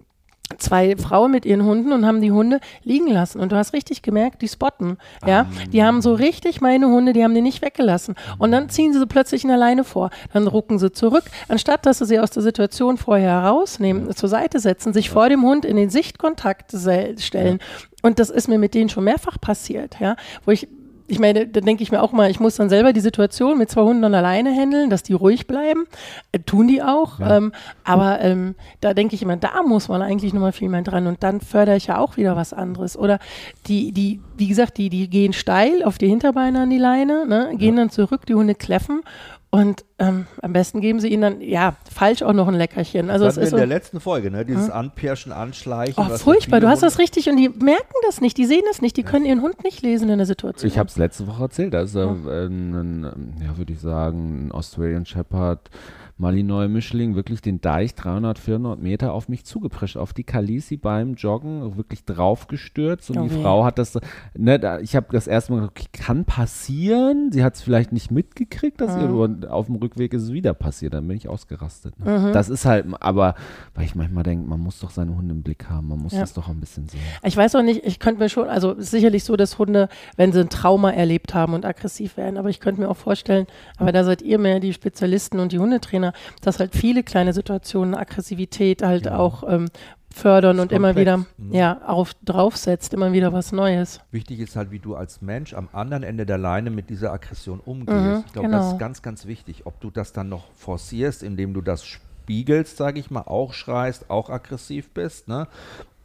zwei Frauen mit ihren Hunden und haben die Hunde liegen lassen. Und du hast richtig gemerkt, die spotten. Ja, um. die haben so richtig meine Hunde, die haben die nicht weggelassen. Und dann ziehen sie sie plötzlich in alleine vor. Dann rucken sie zurück. Anstatt, dass sie sie aus der Situation vorher herausnehmen, zur Seite setzen, sich vor dem Hund in den Sichtkontakt stellen. Und das ist mir mit denen schon mehrfach passiert, ja, wo ich ich meine, da denke ich mir auch mal, ich muss dann selber die Situation mit zwei Hunden alleine handeln, dass die ruhig bleiben. Äh, tun die auch. Ja. Ähm, aber ähm, da denke ich immer, da muss man eigentlich nochmal viel mehr dran. Und dann fördere ich ja auch wieder was anderes. Oder die, die, wie gesagt, die, die gehen steil auf die Hinterbeine an die Leine, ne, gehen ja. dann zurück, die Hunde kläffen und ähm, am besten geben sie ihnen dann, ja, falsch auch noch ein Leckerchen. Also das ist in der letzten Folge, ne? Dieses hm? Anpirschen, Anschleichen. Oh, furchtbar, du hast das richtig und die merken das nicht, die sehen das nicht, die können ihren Hund nicht lesen in der Situation. Ich habe es letzte Woche erzählt, also ja. ein, ein, ja, würde ich sagen, ein Australian Shepherd Malinois Mischling wirklich den Deich 300, 400 Meter auf mich zugeprescht, auf die Kalisi beim Joggen, wirklich draufgestürzt und okay. die Frau hat das, ne, ich habe das erste Mal okay, kann passieren, sie hat es vielleicht nicht mitgekriegt, dass mhm. ihr, auf dem Rückweg ist es wieder passiert, dann bin ich ausgerastet. Ne? Mhm. Das ist halt, aber, weil ich manchmal denke, man muss doch seine Hunde im Blick haben, man muss ja. das doch ein bisschen sehen. Ich weiß auch nicht, ich könnte mir schon, also sicherlich so, dass Hunde, wenn sie ein Trauma erlebt haben und aggressiv werden, aber ich könnte mir auch vorstellen, aber da seid ihr mehr die Spezialisten und die Hundetrainer, Trainer, dass halt viele kleine Situationen Aggressivität halt ja. auch ähm, fördern und immer wieder ja, auf, draufsetzt, immer wieder was Neues. Wichtig ist halt, wie du als Mensch am anderen Ende der Leine mit dieser Aggression umgehst. Mhm, ich glaube, genau. das ist ganz, ganz wichtig. Ob du das dann noch forcierst, indem du das spiegelst, sage ich mal, auch schreist, auch aggressiv bist, ne?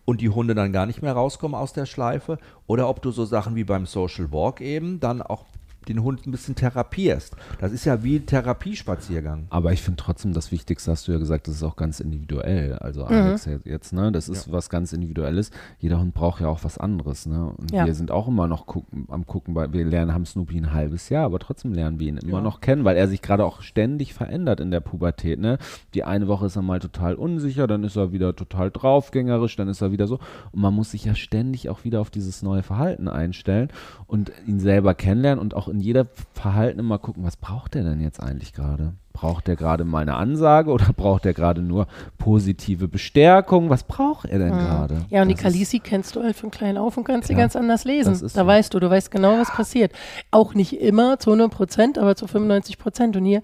und die Hunde dann gar nicht mehr rauskommen aus der Schleife oder ob du so Sachen wie beim Social Walk eben dann auch den Hund ein bisschen therapierst. Das ist ja wie ein Therapiespaziergang. Aber ich finde trotzdem das Wichtigste, hast du ja gesagt, das ist auch ganz individuell. Also mhm. Alex jetzt, ne, das ist ja. was ganz Individuelles. Jeder Hund braucht ja auch was anderes, ne? Und ja. wir sind auch immer noch gucken, am gucken, weil wir lernen, haben Snoopy ein halbes Jahr, aber trotzdem lernen wir ihn immer ja. noch kennen, weil er sich gerade auch ständig verändert in der Pubertät, ne? Die eine Woche ist er mal total unsicher, dann ist er wieder total draufgängerisch, dann ist er wieder so. Und man muss sich ja ständig auch wieder auf dieses neue Verhalten einstellen und ihn selber kennenlernen und auch in jeder Verhalten immer gucken, was braucht der denn jetzt eigentlich gerade? Braucht der gerade mal eine Ansage oder braucht der gerade nur positive Bestärkung? Was braucht er denn mhm. gerade? Ja, und das die Kalisi kennst du halt von klein auf und kannst sie ganz anders lesen. Da so. weißt du, du weißt genau, was passiert. Auch nicht immer zu 100 Prozent, aber zu 95 Prozent. Und hier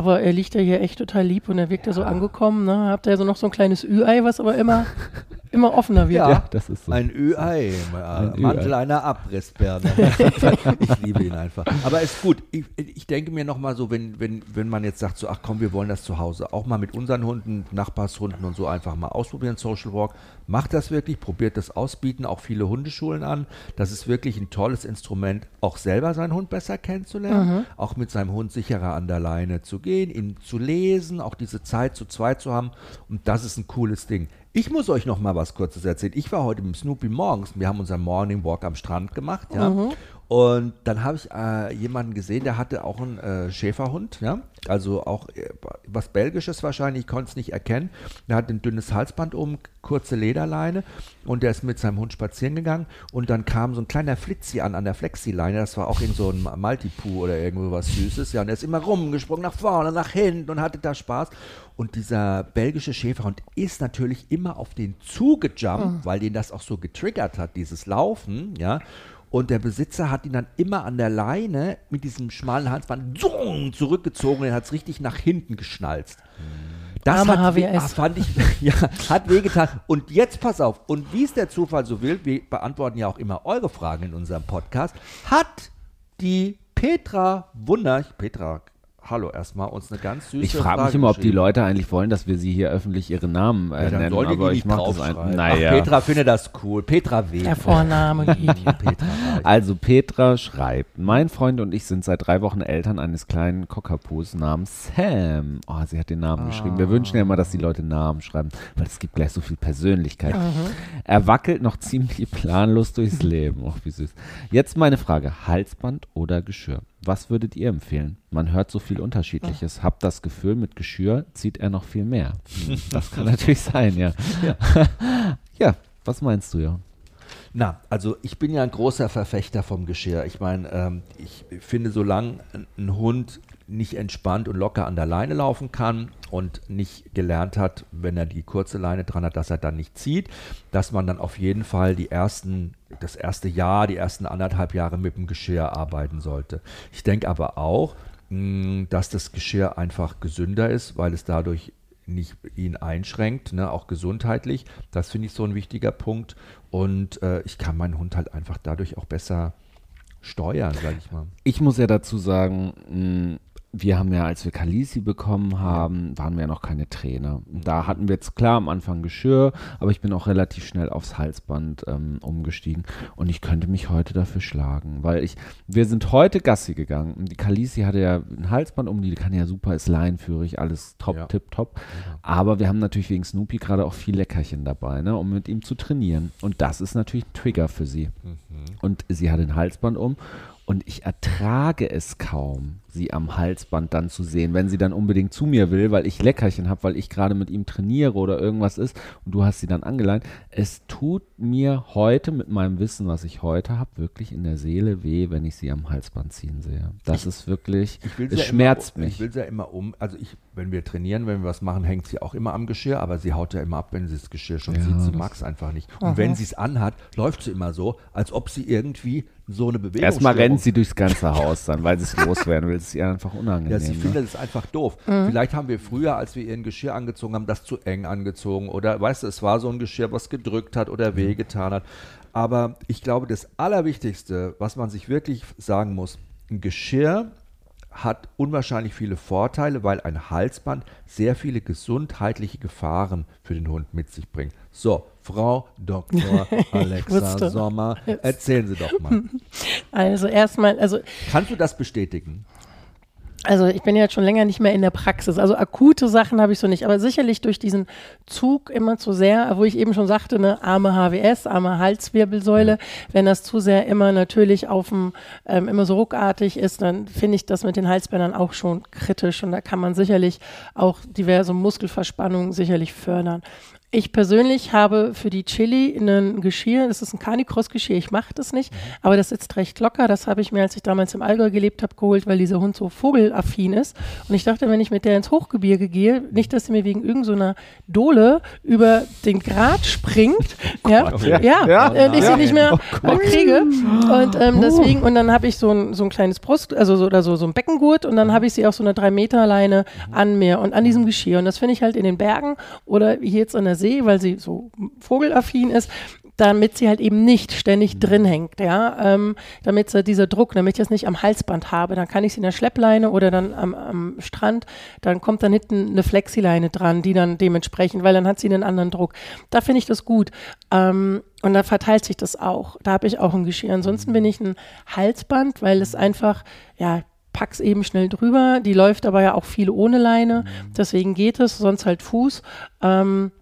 aber er liegt ja hier echt total lieb und er wirkt ja, ja so angekommen. Ne? Habt ihr ja so noch so ein kleines Ü-Ei, was aber immer, immer offener wird. Ja, ja das ist so. Ein Ü-Ei. Ein Mantel einer Abrissbirne. ich liebe ihn einfach. Aber ist gut. Ich, ich denke mir nochmal so, wenn, wenn, wenn man jetzt sagt, so, ach komm, wir wollen das zu Hause auch mal mit unseren Hunden, Nachbarshunden und so einfach mal ausprobieren, Social Walk. Macht das wirklich, probiert das aus, bieten auch viele Hundeschulen an. Das ist wirklich ein tolles Instrument, auch selber seinen Hund besser kennenzulernen, mhm. auch mit seinem Hund sicherer an der Leine zu gehen, ihn zu lesen, auch diese Zeit zu zweit zu haben. Und das ist ein cooles Ding. Ich muss euch noch mal was Kurzes erzählen. Ich war heute mit Snoopy morgens. Wir haben unseren Morning Walk am Strand gemacht, ja. Mhm. Und dann habe ich äh, jemanden gesehen, der hatte auch einen äh, Schäferhund, ja, also auch äh, was Belgisches wahrscheinlich, ich konnte es nicht erkennen. Der hat ein dünnes Halsband um, kurze Lederleine und der ist mit seinem Hund spazieren gegangen und dann kam so ein kleiner Flitzi an an der Flexileine, das war auch in so ein Maltipoo oder irgendwo was Süßes, ja, und er ist immer rumgesprungen nach vorne, nach hinten und hatte da Spaß. Und dieser belgische Schäferhund ist natürlich immer auf den zugejumpt, mhm. weil den das auch so getriggert hat, dieses Laufen, ja. Und der Besitzer hat ihn dann immer an der Leine mit diesem schmalen Halsband zurückgezogen und er hat es richtig nach hinten geschnalzt. Das hat, HWS. fand ich, ja, hat wehgetan. Und jetzt pass auf, und wie es der Zufall so will, wir beantworten ja auch immer eure Fragen in unserem Podcast, hat die Petra Wunder, Petra Hallo, erstmal uns eine ganz süße Ich frage mich immer, ob die Leute eigentlich wollen, dass wir sie hier öffentlich ihre Namen äh, ja, nennen, aber ich mache das einfach. Naja. Ach, Petra findet das cool. Petra W. Der Vorname Petra. Also Petra schreibt, mein Freund und ich sind seit drei Wochen Eltern eines kleinen Cockapos namens Sam. Oh, sie hat den Namen ah. geschrieben. Wir wünschen ja immer, dass die Leute Namen schreiben, weil es gibt gleich so viel Persönlichkeit. Mhm. Er wackelt noch ziemlich planlos durchs Leben. Oh, wie süß. Jetzt meine Frage, Halsband oder Geschirr? Was würdet ihr empfehlen? Man hört so viel Unterschiedliches. Hab das Gefühl, mit Geschirr zieht er noch viel mehr. Hm, das kann natürlich sein, ja. Ja, ja was meinst du, ja? Na, also ich bin ja ein großer Verfechter vom Geschirr. Ich meine, ähm, ich finde, solange ein Hund nicht entspannt und locker an der Leine laufen kann und nicht gelernt hat, wenn er die kurze Leine dran hat, dass er dann nicht zieht, dass man dann auf jeden Fall die ersten, das erste Jahr, die ersten anderthalb Jahre mit dem Geschirr arbeiten sollte. Ich denke aber auch, mh, dass das Geschirr einfach gesünder ist, weil es dadurch nicht ihn einschränkt, ne, auch gesundheitlich. Das finde ich so ein wichtiger Punkt. Und äh, ich kann meinen Hund halt einfach dadurch auch besser steuern, sage ich mal. Ich muss ja dazu sagen, mh, wir haben ja, als wir Kalisi bekommen haben, waren wir ja noch keine Trainer. Da hatten wir jetzt klar am Anfang Geschirr, aber ich bin auch relativ schnell aufs Halsband ähm, umgestiegen und ich könnte mich heute dafür schlagen, weil ich, wir sind heute Gassi gegangen die Kalisi hatte ja ein Halsband um, die kann ja super, ist leinführig, alles top, ja. tip, top. Aber wir haben natürlich wegen Snoopy gerade auch viel Leckerchen dabei, ne, um mit ihm zu trainieren und das ist natürlich ein Trigger für sie. Mhm. Und sie hat ein Halsband um und ich ertrage es kaum, sie am Halsband dann zu sehen, wenn sie dann unbedingt zu mir will, weil ich Leckerchen habe, weil ich gerade mit ihm trainiere oder irgendwas ist und du hast sie dann angeleint. Es tut mir heute mit meinem Wissen, was ich heute habe, wirklich in der Seele weh, wenn ich sie am Halsband ziehen sehe. Das ich, ist wirklich, es ja schmerzt immer, mich. Ich will sie ja immer um, also ich, wenn wir trainieren, wenn wir was machen, hängt sie auch immer am Geschirr, aber sie haut ja immer ab, wenn sie das Geschirr schon ja, sieht. Sie mag es einfach nicht. Und Aha. wenn sie es anhat, läuft sie immer so, als ob sie irgendwie so eine Bewegung. Erstmal rennt sie durchs ganze Haus dann, weil sie es loswerden will. Das ist ihr einfach unangenehm. Ja, sie ne? findet es einfach doof. Mhm. Vielleicht haben wir früher, als wir ihren Geschirr angezogen haben, das zu eng angezogen. Oder weißt du, es war so ein Geschirr, was gedrückt hat oder mhm. wehgetan hat. Aber ich glaube, das Allerwichtigste, was man sich wirklich sagen muss, ein Geschirr hat unwahrscheinlich viele Vorteile, weil ein Halsband sehr viele gesundheitliche Gefahren für den Hund mit sich bringt. So, Frau Dr. Alexa Sommer, erzählen Sie doch mal. Also erstmal, also kannst du das bestätigen? Also ich bin jetzt schon länger nicht mehr in der Praxis. Also akute Sachen habe ich so nicht, aber sicherlich durch diesen Zug immer zu sehr, wo ich eben schon sagte, eine arme HWS, arme Halswirbelsäule, wenn das zu sehr immer natürlich auf dem, ähm, immer so ruckartig ist, dann finde ich das mit den Halsbändern auch schon kritisch und da kann man sicherlich auch diverse Muskelverspannungen sicherlich fördern. Ich persönlich habe für die Chili ein Geschirr, das ist ein Canicross-Geschirr, ich mache das nicht, mhm. aber das sitzt recht locker. Das habe ich mir, als ich damals im Allgäu gelebt habe, geholt, weil dieser Hund so vogelaffin ist. Und ich dachte, wenn ich mit der ins Hochgebirge gehe, nicht, dass sie mir wegen irgendeiner so Dole über den Grat springt, oh ja, ja, ja, ja, äh, ich sie nicht mehr oh kriege. Und ähm, deswegen, und dann habe ich so ein, so ein kleines Brust, also so, oder so, so ein Beckengurt und dann habe ich sie auch so eine drei Meter Leine mhm. an mir und an diesem Geschirr. Und das finde ich halt in den Bergen oder hier jetzt an der See, weil sie so vogelaffin ist, damit sie halt eben nicht ständig mhm. drin hängt, ja, ähm, damit sie dieser Druck, damit ich das nicht am Halsband habe, dann kann ich sie in der Schleppleine oder dann am, am Strand, dann kommt dann hinten eine Flexileine dran, die dann dementsprechend, weil dann hat sie einen anderen Druck. Da finde ich das gut. Ähm, und da verteilt sich das auch. Da habe ich auch ein Geschirr. Ansonsten bin ich ein Halsband, weil es einfach, ja, pack's eben schnell drüber. Die läuft aber ja auch viel ohne Leine. Mhm. Deswegen geht es, sonst halt Fuß. Ähm,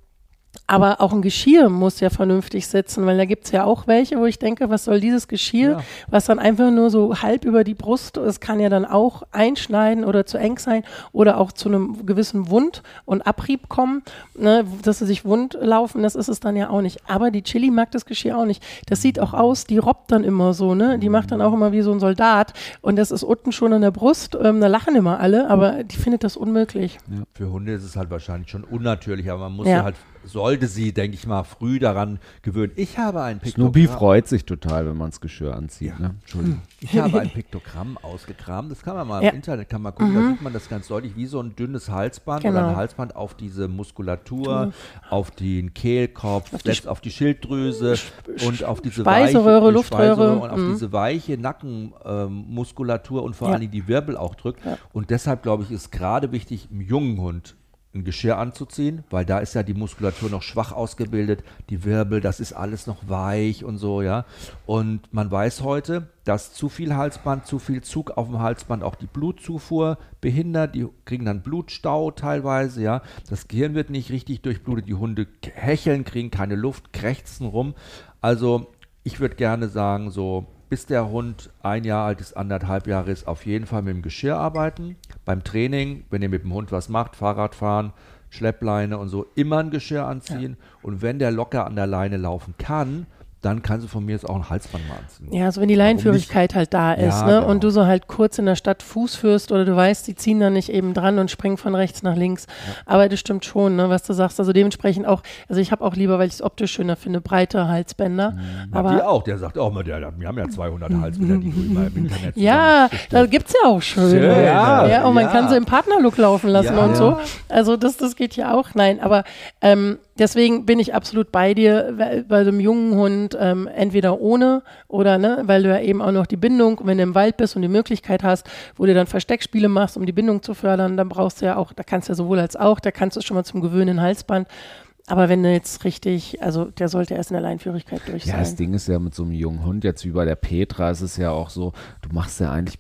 Aber auch ein Geschirr muss ja vernünftig sitzen, weil da gibt es ja auch welche, wo ich denke, was soll dieses Geschirr, ja. was dann einfach nur so halb über die Brust, es kann ja dann auch einschneiden oder zu eng sein oder auch zu einem gewissen Wund und Abrieb kommen, ne, dass sie sich wund laufen, das ist es dann ja auch nicht. Aber die Chili mag das Geschirr auch nicht. Das sieht auch aus, die robbt dann immer so, ne? Die macht dann auch immer wie so ein Soldat und das ist unten schon an der Brust. Ähm, da lachen immer alle, aber die findet das unmöglich. Ja. Für Hunde ist es halt wahrscheinlich schon unnatürlich, aber man muss ja, ja halt sollte sie, denke ich mal, früh daran gewöhnen. Ich habe ein Piktogramm. Snoopy freut sich total, wenn man das Geschirr anzieht. Ja. Ne? Entschuldigung. Ich habe ein Piktogramm ausgekramt. Das kann man mal ja. im Internet kann man gucken. Mhm. Da sieht man das ganz deutlich, wie so ein dünnes Halsband genau. oder ein Halsband auf diese Muskulatur, mhm. auf den Kehlkopf, auf die, selbst auf die Schilddrüse und auf diese Speiseröhre, weiche, Luftröhre Speiseröhre und auf mhm. diese weiche Nackenmuskulatur ähm, und vor ja. allem die Wirbel auch drückt. Ja. Und deshalb glaube ich, ist gerade wichtig, im jungen Hund ein Geschirr anzuziehen, weil da ist ja die Muskulatur noch schwach ausgebildet, die Wirbel, das ist alles noch weich und so, ja. Und man weiß heute, dass zu viel Halsband, zu viel Zug auf dem Halsband auch die Blutzufuhr behindert, die kriegen dann Blutstau teilweise, ja. Das Gehirn wird nicht richtig durchblutet, die Hunde hecheln, kriegen keine Luft, krächzen rum. Also ich würde gerne sagen, so bis der Hund ein Jahr alt ist, anderthalb Jahre ist, auf jeden Fall mit dem Geschirr arbeiten. Beim Training, wenn ihr mit dem Hund was macht, Fahrradfahren, Schleppleine und so, immer ein Geschirr anziehen. Ja. Und wenn der locker an der Leine laufen kann, dann kannst du von mir jetzt auch ein Halsband mal anziehen. Ja, so wenn die Leinenführigkeit halt da ist, ja, ne? Genau. Und du so halt kurz in der Stadt Fuß führst oder du weißt, die ziehen dann nicht eben dran und springen von rechts nach links. Ja. Aber das stimmt schon, ne, was du sagst. Also dementsprechend auch, also ich habe auch lieber, weil ich es optisch schöner finde, breite Halsbänder. Mhm. Aber die auch, der sagt auch mal, der, wir haben ja 200 Halsbänder, die du immer im Internet Ja, da gibt es ja auch schön. Ja, ja, und man kann sie im Partnerlook laufen lassen und so. Also das, das geht ja auch. Nein, aber ähm, deswegen bin ich absolut bei dir, bei so einem jungen Hund, ähm, entweder ohne oder, ne, weil du ja eben auch noch die Bindung, wenn du im Wald bist und die Möglichkeit hast, wo du dann Versteckspiele machst, um die Bindung zu fördern, dann brauchst du ja auch, da kannst du ja sowohl als auch, da kannst du schon mal zum gewöhnen Halsband. Aber wenn du jetzt richtig, also der sollte erst in der Leinführigkeit durch sein. Ja, das Ding ist ja mit so einem jungen Hund, jetzt wie bei der Petra, ist es ja auch so, du machst ja eigentlich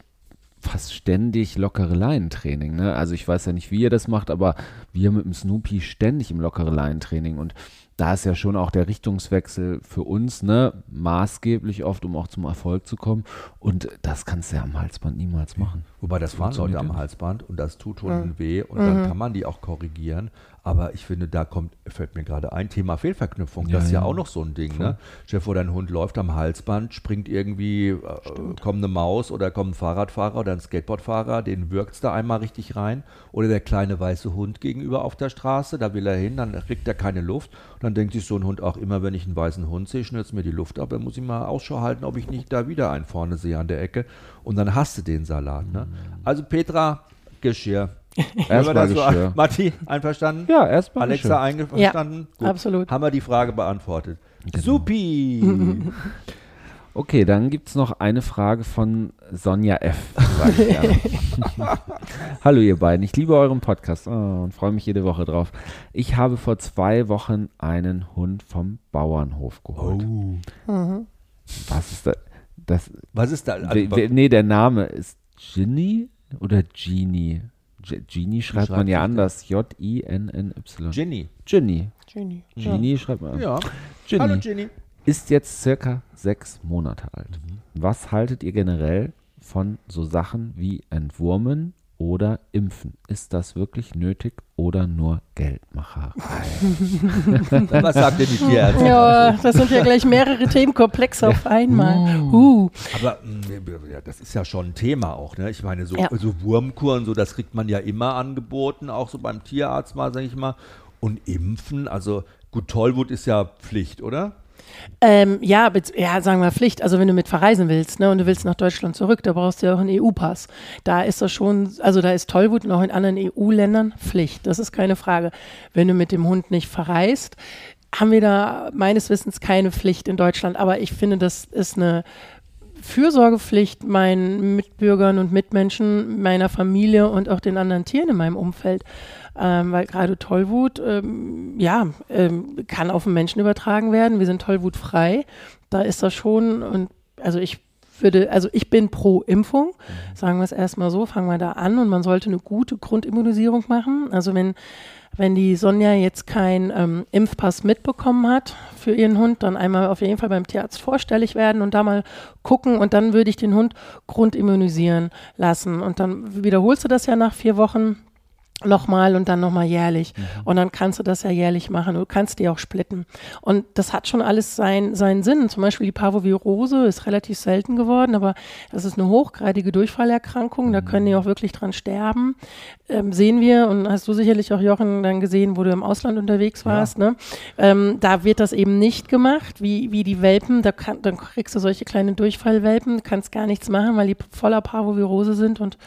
fast ständig lockere Leinentraining. Ne? Also ich weiß ja nicht, wie ihr das macht, aber wir mit dem Snoopy ständig im lockere Leinentraining und da ist ja schon auch der Richtungswechsel für uns ne, maßgeblich oft, um auch zum Erfolg zu kommen. Und das kannst du ja am Halsband niemals machen. Wobei das fahren Leute am Halsband und das tut Hunden mhm. weh und mhm. dann kann man die auch korrigieren. Aber ich finde, da kommt, fällt mir gerade ein Thema Fehlverknüpfung. Das ist ja, ja, auch noch so ein Ding. Ne? Chef, wo dein Hund läuft am Halsband, springt irgendwie, äh, kommt eine Maus oder kommt ein Fahrradfahrer oder ein Skateboardfahrer, den wirkt es da einmal richtig rein. Oder der kleine weiße Hund gegenüber auf der Straße, da will er hin, dann kriegt er keine Luft. Und dann denkt sich so ein Hund auch immer, wenn ich einen weißen Hund sehe, schnürzt mir die Luft ab, dann muss ich mal Ausschau halten, ob ich nicht da wieder einen vorne sehe an der Ecke. Und dann hast du den Salat. Ne? Mhm. Also Petra, Geschirr. Erstmal so, Matti, einverstanden? Ja, erstmal Alexa Geschirr. einverstanden? Ja, Gut. absolut. Haben wir die Frage beantwortet. Genau. Supi! Okay, dann gibt es noch eine Frage von Sonja F. Hallo ihr beiden, ich liebe euren Podcast oh, und freue mich jede Woche drauf. Ich habe vor zwei Wochen einen Hund vom Bauernhof geholt. Oh. Mhm. Was ist da? Das, Was ist da? Also, nee, der Name ist Ginny oder Genie? Genie schreibt, man ja anders. J-I-N-N-Y. Ginny. Ginny. Ginny. Ginny ja. schreibt man. Ja. Ginny. Hallo Ginny. Ist jetzt circa sechs Monate alt. Mhm. Was haltet ihr generell von so Sachen wie Entwurmen oder Impfen? Ist das wirklich nötig oder nur Geldmacherei? Was sagt denn die Tierärztin? Ja, das sind ja gleich mehrere Themenkomplexe auf einmal. Uh. uh. Aber mm, ja, das ist ja schon ein Thema auch. Ne? Ich meine, so, ja. so Wurmkuren, so, das kriegt man ja immer angeboten, auch so beim Tierarzt mal, sag ich mal. Und Impfen, also gut, Tollwut ist ja Pflicht, oder? Ähm, ja, ja, sagen wir Pflicht. Also wenn du mit verreisen willst ne, und du willst nach Deutschland zurück, da brauchst du ja auch einen EU-Pass. Da ist das schon, also da ist Tollwut noch in anderen EU-Ländern Pflicht. Das ist keine Frage. Wenn du mit dem Hund nicht verreist, haben wir da meines Wissens keine Pflicht in Deutschland. Aber ich finde, das ist eine Fürsorgepflicht meinen Mitbürgern und Mitmenschen, meiner Familie und auch den anderen Tieren in meinem Umfeld ähm, weil gerade Tollwut, ähm, ja, ähm, kann auf den Menschen übertragen werden. Wir sind tollwutfrei. Da ist das schon, und also ich würde, also ich bin pro Impfung, mhm. sagen wir es erstmal so, fangen wir da an und man sollte eine gute Grundimmunisierung machen. Also wenn wenn die Sonja jetzt keinen ähm, Impfpass mitbekommen hat für ihren Hund, dann einmal auf jeden Fall beim Tierarzt vorstellig werden und da mal gucken und dann würde ich den Hund grundimmunisieren lassen. Und dann wiederholst du das ja nach vier Wochen nochmal und dann nochmal jährlich. Mhm. Und dann kannst du das ja jährlich machen. Du kannst die auch splitten. Und das hat schon alles sein, seinen Sinn. Zum Beispiel die Parvovirose ist relativ selten geworden, aber das ist eine hochgradige Durchfallerkrankung. Da können die mhm. auch wirklich dran sterben. Ähm, sehen wir, und hast du sicherlich auch, Jochen, dann gesehen, wo du im Ausland unterwegs warst, ja. ne? Ähm, da wird das eben nicht gemacht, wie, wie die Welpen. Da kann, dann kriegst du solche kleinen Durchfallwelpen, kannst gar nichts machen, weil die voller Parvovirose sind und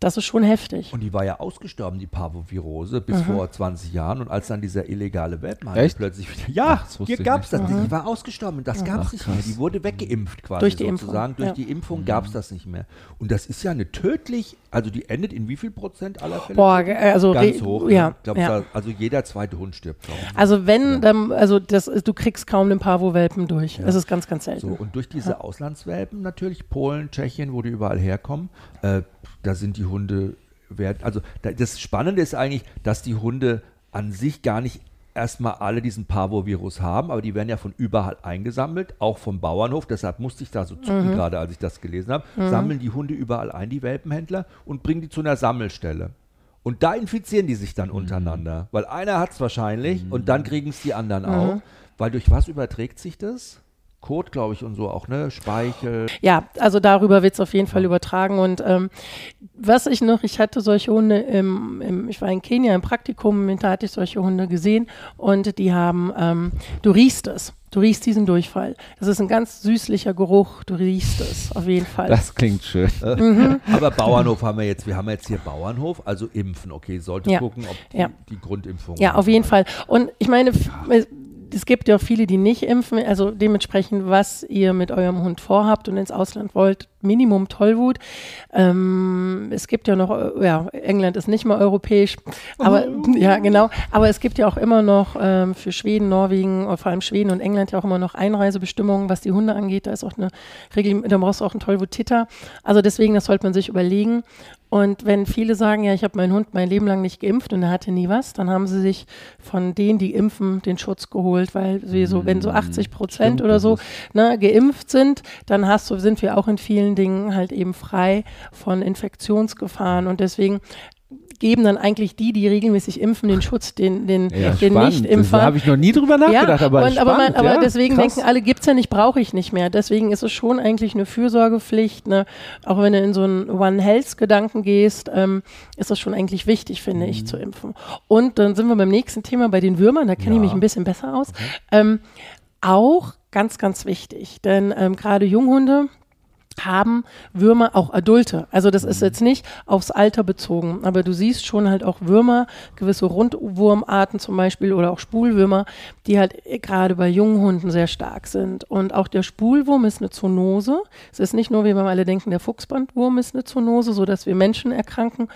das ist schon heftig. Und die war ja ausgestorben, die Parvovirose, bis mhm. vor 20 Jahren. Und als dann dieser illegale Welpenhandel plötzlich wieder. Ja, Ach, hier gab es das. Mhm. Die war ausgestorben. Das gab es nicht mehr. Die wurde weggeimpft quasi Durch die sozusagen. Impfung. Durch ja. die Impfung gab es das nicht mehr. Und das ist ja eine tödlich, also die endet in wie viel Prozent aller Fälle? Boah, also ganz hoch. Ja, glaub, ja. also jeder zweite Hund stirbt. Also wenn, dann, also das, du kriegst kaum den Parvo-Welpen durch. Das ist ganz, ganz selten. So, und durch diese Auslandswelpen natürlich, Polen, Tschechien, wo die überall herkommen, äh, da sind die Hunde werden. Also das Spannende ist eigentlich, dass die Hunde an sich gar nicht erstmal alle diesen Parvovirus haben, aber die werden ja von überall eingesammelt, auch vom Bauernhof. Deshalb musste ich da so zucken, mhm. gerade als ich das gelesen habe. Mhm. Sammeln die Hunde überall ein, die Welpenhändler, und bringen die zu einer Sammelstelle. Und da infizieren die sich dann mhm. untereinander, weil einer hat es wahrscheinlich mhm. und dann kriegen es die anderen mhm. auch. Weil durch was überträgt sich das? Kot, glaube ich, und so auch, ne? Speichel. Ja, also darüber wird es auf jeden Fall übertragen. Und ähm, was ich noch, ich hatte solche Hunde im, im, ich war in Kenia im Praktikum, da hatte ich solche Hunde gesehen und die haben, ähm, du riechst es. Du riechst diesen Durchfall. Das ist ein ganz süßlicher Geruch. Du riechst es auf jeden Fall. Das klingt schön. Mhm. Aber Bauernhof haben wir jetzt. Wir haben jetzt hier Bauernhof, also impfen. Okay, sollte ja. gucken, ob die, ja. die Grundimpfung. Ja, auf jeden Fall. Und ich meine, ja es gibt ja auch viele, die nicht impfen. Also dementsprechend, was ihr mit eurem Hund vorhabt und ins Ausland wollt, Minimum Tollwut. Ähm, es gibt ja noch, äh, ja, England ist nicht mehr europäisch, aber ja, genau. Aber es gibt ja auch immer noch ähm, für Schweden, Norwegen, vor allem Schweden und England ja auch immer noch Einreisebestimmungen, was die Hunde angeht. Da ist auch eine Regel, da brauchst du auch einen Tollwut-Titter. Also deswegen, das sollte man sich überlegen. Und wenn viele sagen, ja, ich habe meinen Hund mein Leben lang nicht geimpft und er hatte nie was, dann haben sie sich von denen, die impfen, den Schutz geholt, weil sie so, wenn so 80 Prozent oder so ne, geimpft sind, dann hast du, sind wir auch in vielen Dingen halt eben frei von Infektionsgefahren. Und deswegen geben dann eigentlich die, die regelmäßig impfen, den Schutz, den, den, ja, den Nicht-Impfern. Da habe ich noch nie drüber nachgedacht, ja, aber, und, aber, man, aber ja, deswegen krass. denken alle, gibt es ja nicht, brauche ich nicht mehr. Deswegen ist es schon eigentlich eine Fürsorgepflicht. Ne? Auch wenn du in so einen One-Health-Gedanken gehst, ähm, ist das schon eigentlich wichtig, finde mhm. ich, zu impfen. Und dann sind wir beim nächsten Thema bei den Würmern, da kenne ich mich ein bisschen besser aus. Okay. Ähm, auch ganz, ganz wichtig, denn ähm, gerade Junghunde, haben Würmer auch Adulte. Also das ist mhm. jetzt nicht aufs Alter bezogen, aber du siehst schon halt auch Würmer, gewisse Rundwurmarten zum Beispiel oder auch Spulwürmer, die halt gerade bei jungen Hunden sehr stark sind. Und auch der Spulwurm ist eine Zoonose. Es ist nicht nur, wie wir alle denken, der Fuchsbandwurm ist eine Zoonose, so dass wir Menschen erkranken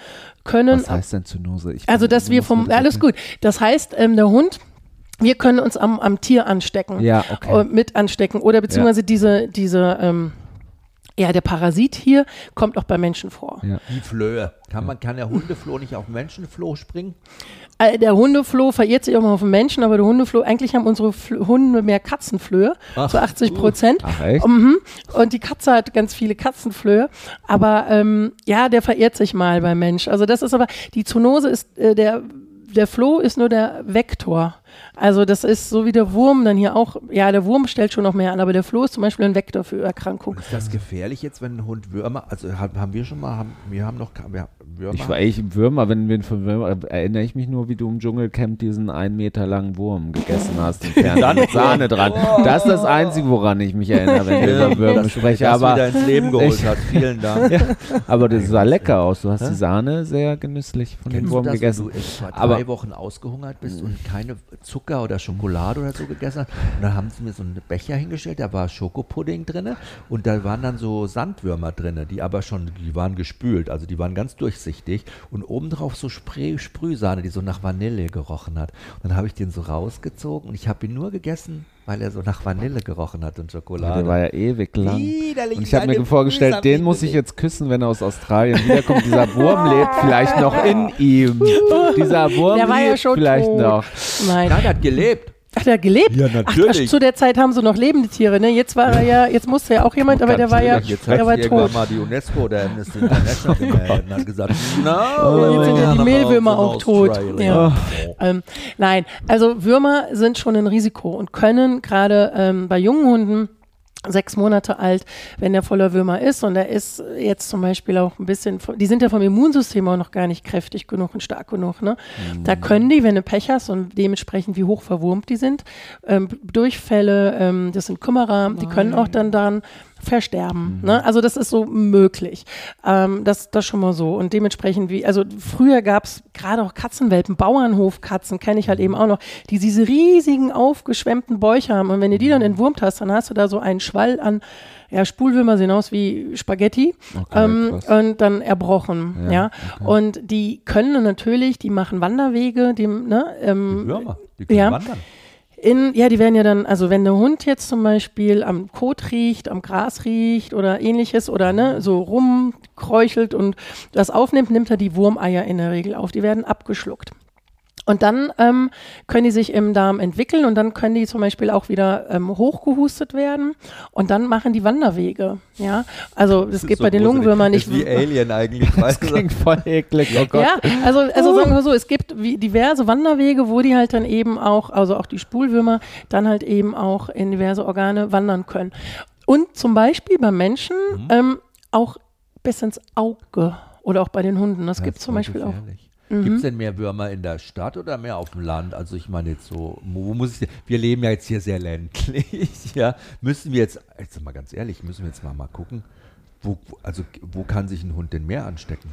können. Was heißt denn Zoonose? Ich also dass wir vom, alles gut. Das heißt, ähm, der Hund wir können uns am, am Tier anstecken, ja, okay. Mit anstecken oder beziehungsweise ja. diese, diese ähm, ja, der Parasit hier kommt auch bei Menschen vor. Ja. Die Flöhe. Kann, man, kann der Hundefloh nicht auf Menschenfloh springen? Äh, der Hundefloh verirrt sich auch mal auf den Menschen, aber der Hundefloh, eigentlich haben unsere Fl Hunde mehr Katzenflöhe, zu 80 Prozent. Ach, echt? Mhm. Und die Katze hat ganz viele Katzenflöhe. Aber ähm, ja, der verirrt sich mal beim Mensch. Also das ist aber, die Zoonose ist, äh, der, der Floh ist nur der Vektor. Also das ist so wie der Wurm dann hier auch, ja, der Wurm stellt schon noch mehr an, aber der Floh ist zum Beispiel ein Vektor für Erkrankungen. Ist das gefährlich jetzt, wenn ein Hund Würmer, also haben wir schon mal, haben, wir haben noch, wir, Würmer. Ich war eigentlich Würmer, wenn wir von Würmer, erinnere ich mich nur, wie du im Dschungelcamp diesen einen Meter langen Wurm gegessen hast, Dann mit Sahne dran. Oh. Das ist das Einzige, woran ich mich erinnere, wenn wir über Würmer sprechen. Das aber wieder ins Leben geholt hat. Vielen Dank. Ja, aber das sah lecker aus. Du hast die Sahne sehr genüsslich von Kennst dem Wurm das, gegessen. Wenn du etwa drei aber, Wochen ausgehungert bist und keine Zucker oder Schokolade oder so gegessen hast. Und dann haben sie mir so einen Becher hingestellt, da war Schokopudding drin und da waren dann so Sandwürmer drin, die aber schon, die waren gespült, also die waren ganz durchsichtig und obendrauf so Sprüh, Sprühsahne, die so nach Vanille gerochen hat. Und dann habe ich den so rausgezogen und ich habe ihn nur gegessen, weil er so nach Vanille gerochen hat und Schokolade. Ja, der war ja ewig lang. Widerlich und ich habe mir vorgestellt, den muss ich jetzt küssen, wenn er aus Australien wiederkommt. Dieser Wurm lebt vielleicht noch in ihm. Dieser Wurm der lebt ja vielleicht tot. noch. Nein. Nein, er hat gelebt. Ach, der hat gelebt? Ja, natürlich. Ach, zu der Zeit haben sie noch lebende Tiere, ne? Jetzt war er ja, jetzt musste ja auch jemand, aber der war ja, jetzt der war tot. mal die UNESCO oder Amnesty International gemeldet und hat gesagt, no, oh, jetzt sind ja die Mehlwürmer auch tot. Ja. Oh. Ähm, nein, also Würmer sind schon ein Risiko und können gerade ähm, bei jungen Hunden sechs Monate alt, wenn der voller Würmer ist und er ist jetzt zum Beispiel auch ein bisschen, die sind ja vom Immunsystem auch noch gar nicht kräftig genug und stark genug, ne? Mhm. Da können die, wenn du Pech hast und dementsprechend wie hoch verwurmt die sind, ähm, Durchfälle, ähm, das sind Kümmerer, die können auch dann daran versterben. Mhm. Ne? Also das ist so möglich. Ähm, das, das schon mal so. Und dementsprechend, wie, also früher gab es gerade auch Katzenwelpen, Bauernhofkatzen kenne ich halt eben auch noch, die diese riesigen aufgeschwemmten Bäuche haben. Und wenn du die dann entwurmt hast, dann hast du da so einen Schwall an ja, Spulwürmer sehen aus wie Spaghetti okay, ähm, und dann erbrochen. Ja, ja. Okay. Und die können natürlich, die machen Wanderwege, die, ne, ähm, Würmer, die können ja. wandern. In, ja, die werden ja dann, also wenn der Hund jetzt zum Beispiel am Kot riecht, am Gras riecht oder ähnliches oder ne, so rumkräuchelt und das aufnimmt, nimmt er die Wurmeier in der Regel auf. Die werden abgeschluckt. Und dann ähm, können die sich im Darm entwickeln und dann können die zum Beispiel auch wieder ähm, hochgehustet werden und dann machen die Wanderwege. Ja, also das, das geht so bei den Lungenwürmern nicht. Das ist wie Alien eigentlich. Das klingt voll eklig. Oh Gott. Ja, also, also sagen wir so, es gibt diverse Wanderwege, wo die halt dann eben auch, also auch die Spulwürmer, dann halt eben auch in diverse Organe wandern können. Und zum Beispiel beim Menschen mhm. ähm, auch bis ins Auge oder auch bei den Hunden. Das, das gibt zum Beispiel gefährlich. auch. Mhm. Gibt es denn mehr Würmer in der Stadt oder mehr auf dem Land? Also ich meine jetzt so, wo muss ich, wir leben ja jetzt hier sehr ländlich, ja. Müssen wir jetzt, jetzt mal ganz ehrlich, müssen wir jetzt mal, mal gucken, wo, also wo kann sich ein Hund denn mehr anstecken?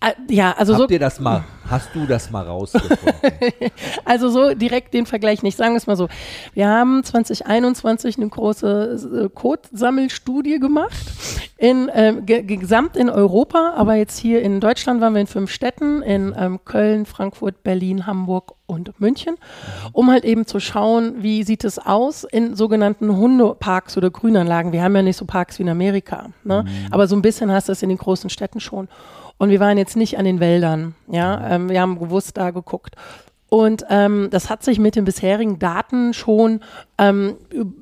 Äh, ja, also Habt so. Ihr das mal, hast du das mal rausgefunden? also so direkt den Vergleich nicht. Sagen wir es mal so. Wir haben 2021 eine große äh, Codesammelstudie gemacht, in, äh, gesamt in Europa, aber jetzt hier in Deutschland waren wir in fünf Städten, in ähm, Köln, Frankfurt, Berlin, Hamburg und München, um halt eben zu schauen, wie sieht es aus in sogenannten Hundeparks oder Grünanlagen. Wir haben ja nicht so Parks wie in Amerika, ne? Mhm. aber so ein bisschen hast du es in den großen Städten schon. Und wir waren jetzt nicht an den Wäldern, ja, ähm, wir haben gewusst da geguckt. Und ähm, das hat sich mit den bisherigen Daten schon, ähm,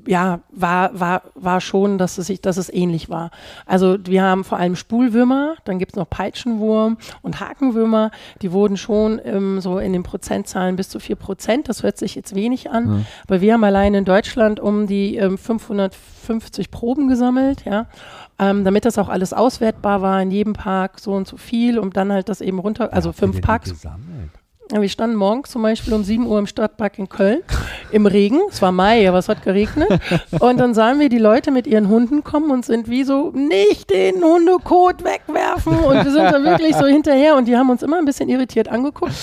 ja, war, war, war schon, dass es sich, dass es ähnlich war. Also wir haben vor allem Spulwürmer, dann gibt es noch Peitschenwurm und Hakenwürmer, die wurden schon ähm, so in den Prozentzahlen bis zu vier Prozent. Das hört sich jetzt wenig an, mhm. aber wir haben allein in Deutschland um die ähm, 550 Proben gesammelt, ja ähm, damit das auch alles auswertbar war, in jedem Park so und so viel, um dann halt das eben runter, also fünf Parks. Gesammelt? Wir standen morgens zum Beispiel um 7 Uhr im Stadtpark in Köln im Regen. Es war Mai, aber es hat geregnet. Und dann sahen wir die Leute mit ihren Hunden kommen und sind wie so, nicht den Hundekot wegwerfen. Und wir sind da wirklich so hinterher und die haben uns immer ein bisschen irritiert angeguckt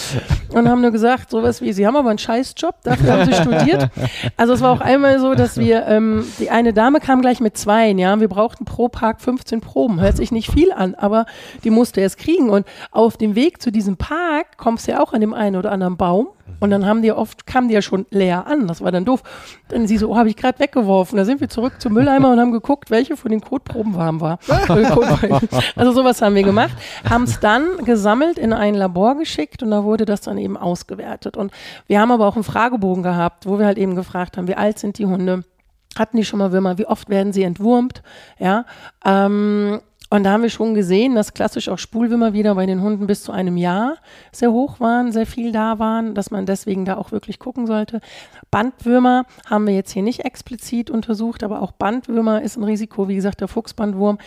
und haben nur gesagt, sowas wie, sie haben aber einen Scheißjob, dafür haben sie studiert. Also es war auch einmal so, dass wir, ähm, die eine Dame kam gleich mit zwei, ja, wir brauchten pro Park 15 Proben. Hört sich nicht viel an, aber die musste erst kriegen. Und auf dem Weg zu diesem Park kommst du ja auch an dem einen oder anderen Baum. Und dann haben die oft, kamen die ja schon leer an. Das war dann doof. Dann sie so, oh, habe ich gerade weggeworfen. Da sind wir zurück zum Mülleimer und haben geguckt, welche von den Kotproben warm war. also sowas haben wir gemacht. Haben es dann gesammelt, in ein Labor geschickt und da wurde das dann eben ausgewertet. Und wir haben aber auch einen Fragebogen gehabt, wo wir halt eben gefragt haben, wie alt sind die Hunde? Hatten die schon mal Würmer? Wie oft werden sie entwurmt? Ja, ähm, und da haben wir schon gesehen, dass klassisch auch Spulwürmer wieder bei den Hunden bis zu einem Jahr sehr hoch waren, sehr viel da waren, dass man deswegen da auch wirklich gucken sollte. Bandwürmer haben wir jetzt hier nicht explizit untersucht, aber auch Bandwürmer ist ein Risiko. Wie gesagt, der Fuchsbandwurm,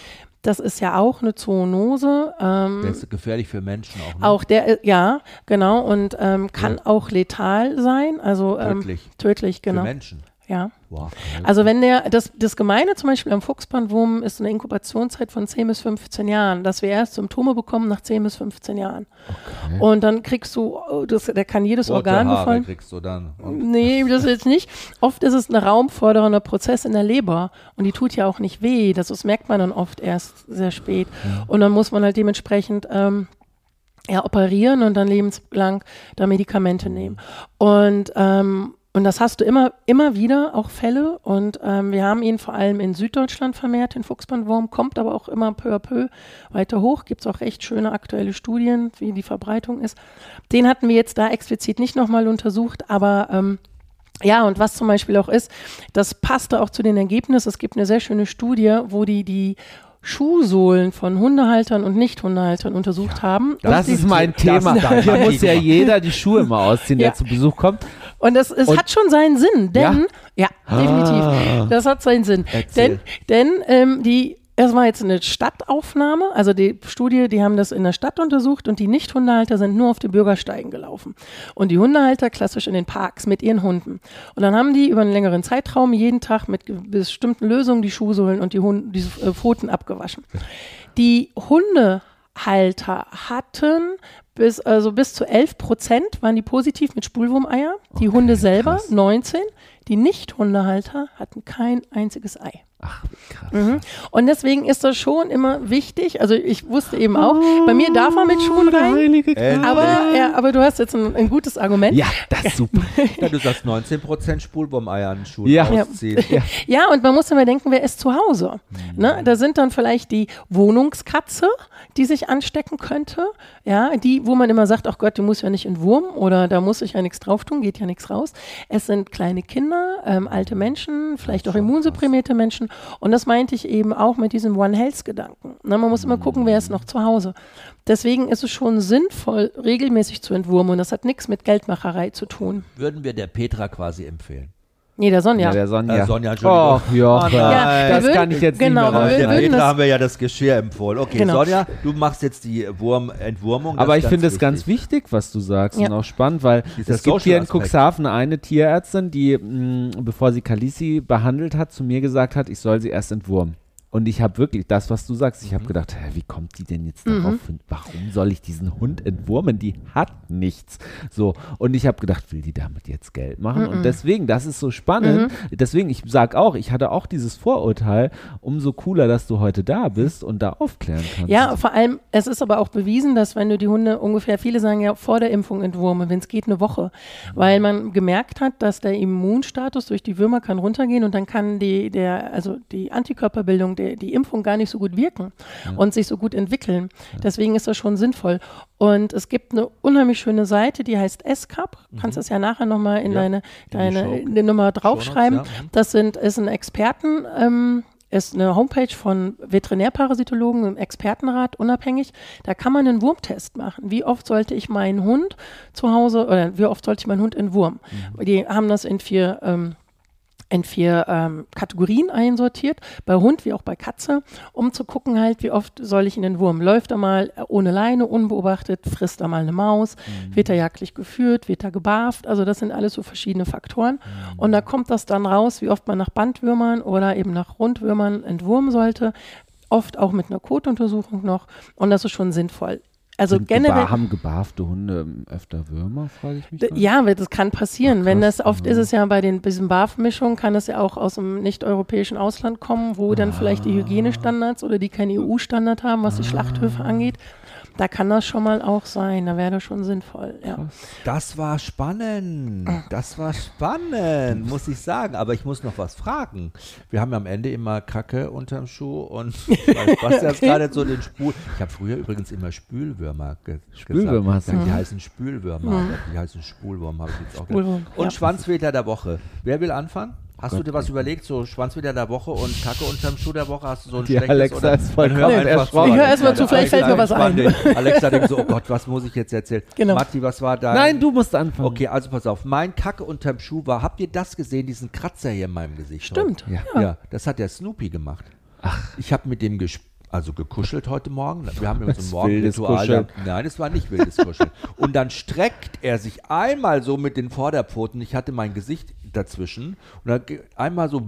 das ist ja auch eine Zoonose. Ähm, der ist gefährlich für Menschen auch. Ne? Auch der, äh, ja, genau, und ähm, kann ja. auch letal sein. Also ähm, tödlich. Tödlich, genau. Für Menschen. Ja. Wow, also wenn der, das, das Gemeine zum Beispiel am Fuchsbandwurm ist eine Inkubationszeit von 10 bis 15 Jahren, dass wir erst Symptome bekommen nach 10 bis 15 Jahren. Okay. Und dann kriegst du, oh, das, der kann jedes Rote Organ Haare befallen. kriegst du dann. Und nee, das jetzt nicht. Oft ist es ein raumfordernder Prozess in der Leber und die tut ja auch nicht weh. Das, das merkt man dann oft erst sehr spät. Ja. Und dann muss man halt dementsprechend ähm, ja, operieren und dann lebenslang da Medikamente nehmen. Und ähm, Und das hast du immer, immer wieder auch Fälle. Und ähm, wir haben ihn vor allem in Süddeutschland vermehrt, den Fuchsbandwurm, kommt aber auch immer peu à peu weiter hoch. Gibt es auch recht schöne aktuelle Studien, wie die Verbreitung ist. Den hatten wir jetzt da explizit nicht nochmal untersucht, aber ähm, ja, und was zum Beispiel auch ist, das passte auch zu den Ergebnissen. Es gibt eine sehr schöne Studie, wo die die Schuhsohlen von Hundehaltern und Nicht-Hundehaltern untersucht ja, haben. Das ist mein Thema. Hier muss ja jeder die Schuhe mal ausziehen, der zu Besuch kommt. Und es, es und hat schon seinen Sinn, denn, ja, ja definitiv, ah. das hat seinen Sinn. Erzähl. Denn, denn ähm, die es war jetzt eine Stadtaufnahme, also die Studie, die haben das in der Stadt untersucht und die Nicht-Hundehalter sind nur auf die Bürgersteigen gelaufen. Und die Hundehalter klassisch in den Parks mit ihren Hunden. Und dann haben die über einen längeren Zeitraum jeden Tag mit bestimmten Lösungen die Schuhsohlen und die, Hunde, die äh, Pfoten abgewaschen. Die Hundehalter hatten bis, also bis zu 11 Prozent waren die positiv mit Spulwurmeier. Die okay, Hunde selber krass. 19. Die Nicht-Hundehalter hatten kein einziges Ei. Ach, krass. Mhm. Und deswegen ist das schon immer wichtig. Also ich wusste eben auch, bei mir darf man mit Schuhen rein. Aber, ja, aber du hast jetzt ein, ein gutes Argument. Ja, das ist super. ja, du sagst 19% Spulbomeier an Schuhen ja. ausziehen. Ja. ja, und man muss immer denken, wer ist zu Hause? Mhm. Ne? Da sind dann vielleicht die Wohnungskatze, die sich anstecken könnte. Ja, die, wo man immer sagt, ach Gott, du musst ja nicht entwurmen oder da muss ich ja nichts drauf tun, geht ja nichts raus. Es sind kleine Kinder, ähm, alte Menschen, vielleicht auch immunsupprimierte Menschen. Und das meinte ich eben auch mit diesem One Health-Gedanken. Man muss immer gucken, wer ist noch zu Hause. Deswegen ist es schon sinnvoll, regelmäßig zu entwurmen. Und das hat nichts mit Geldmacherei zu tun. Würden wir der Petra quasi empfehlen. Nee, der Sonja. Ja, der Sonja. Äh, Sonja, Entschuldigung. Oh, ja, ja das würden, kann ich jetzt genau, nicht mehr Der Petra haben wir ja das Geschirr empfohlen. Okay, genau. Sonja, du machst jetzt die Wurm Entwurmung. Aber ich finde es ganz wichtig, was du sagst ja. und auch spannend, weil es gibt hier in Cuxhaven eine Tierärztin, die, mh, bevor sie Kalisi behandelt hat, zu mir gesagt hat, ich soll sie erst entwurmen. Und ich habe wirklich das, was du sagst, ich habe mhm. gedacht, hä, wie kommt die denn jetzt darauf? Mhm. Warum soll ich diesen Hund entwurmen? Die hat nichts. So, und ich habe gedacht, will die damit jetzt Geld machen? Mhm. Und deswegen, das ist so spannend. Mhm. Deswegen, ich sage auch, ich hatte auch dieses Vorurteil, umso cooler, dass du heute da bist und da aufklären kannst. Ja, vor allem, es ist aber auch bewiesen, dass wenn du die Hunde ungefähr, viele sagen ja vor der Impfung entwurmen, wenn es geht, eine Woche, weil man gemerkt hat, dass der Immunstatus durch die Würmer kann runtergehen und dann kann die, der, also die Antikörperbildung die, die Impfung gar nicht so gut wirken ja. und sich so gut entwickeln. Ja. Deswegen ist das schon sinnvoll. Und es gibt eine unheimlich schöne Seite, die heißt SCAP. Du kannst mhm. das ja nachher nochmal in ja, deine, deine in Nummer draufschreiben. Das sind, ist ein Experten, ähm, ist eine Homepage von Veterinärparasitologen im Expertenrat, unabhängig. Da kann man einen Wurmtest machen. Wie oft sollte ich meinen Hund zu Hause, oder wie oft sollte ich meinen Hund entwurmen? Mhm. Die haben das in vier ähm, in vier ähm, Kategorien einsortiert, bei Hund wie auch bei Katze, um zu gucken halt, wie oft soll ich in den Wurm. Läuft er mal ohne Leine, unbeobachtet, frisst er mal eine Maus, mhm. wird er jagdlich geführt, wird er gebarft, also das sind alles so verschiedene Faktoren. Mhm. Und da kommt das dann raus, wie oft man nach Bandwürmern oder eben nach Rundwürmern entwurmen sollte, oft auch mit einer Kotuntersuchung noch und das ist schon sinnvoll. Also Sind generell. Gebar, haben gebarfte Hunde ähm, öfter Würmer, frage ich mich. Mal. Ja, das kann passieren. Ach, Wenn das oft ist es ja bei den diesen Barf-Mischungen, kann es ja auch aus dem nicht-europäischen Ausland kommen, wo ah. dann vielleicht die Hygienestandards oder die keinen EU-Standard haben, was die Schlachthöfe angeht. Da kann das schon mal auch sein, da wäre das schon sinnvoll. Ja. Das war spannend, das war spannend, muss ich sagen. Aber ich muss noch was fragen. Wir haben ja am Ende immer Kacke unterm Schuh und was jetzt gerade so den Spul. Ich habe früher übrigens immer Spülwürmer ge Spülwürmer gesagt. Ja, die heißen Spülwürmer, mhm. die heißen Spulwurm, habe ich jetzt auch gesagt. Und ja. Schwanzweter der Woche. Wer will anfangen? Hast Gott, du dir was überlegt, so Schwanzwider der Woche und Kacke unterm Schuh der Woche? Hast du so ein Die schlechtes Alexa oder? ist voll hör zu. Ich höre erstmal zu, vielleicht fällt mir was ein. Alexa denkt so, oh Gott, was muss ich jetzt erzählen? Genau. Matti, was war da? Nein, du musst anfangen. Okay, also pass auf. Mein Kacke unterm Schuh war, habt ihr das gesehen, diesen Kratzer hier in meinem Gesicht? Stimmt. Ja. ja. das hat der Snoopy gemacht. Ach. Ich habe mit dem gesprochen also gekuschelt heute Morgen. Wir haben ja so ein Morgenritual. Nein, es war nicht wildes Kuscheln. Und dann streckt er sich einmal so mit den Vorderpfoten. Ich hatte mein Gesicht dazwischen und dann einmal so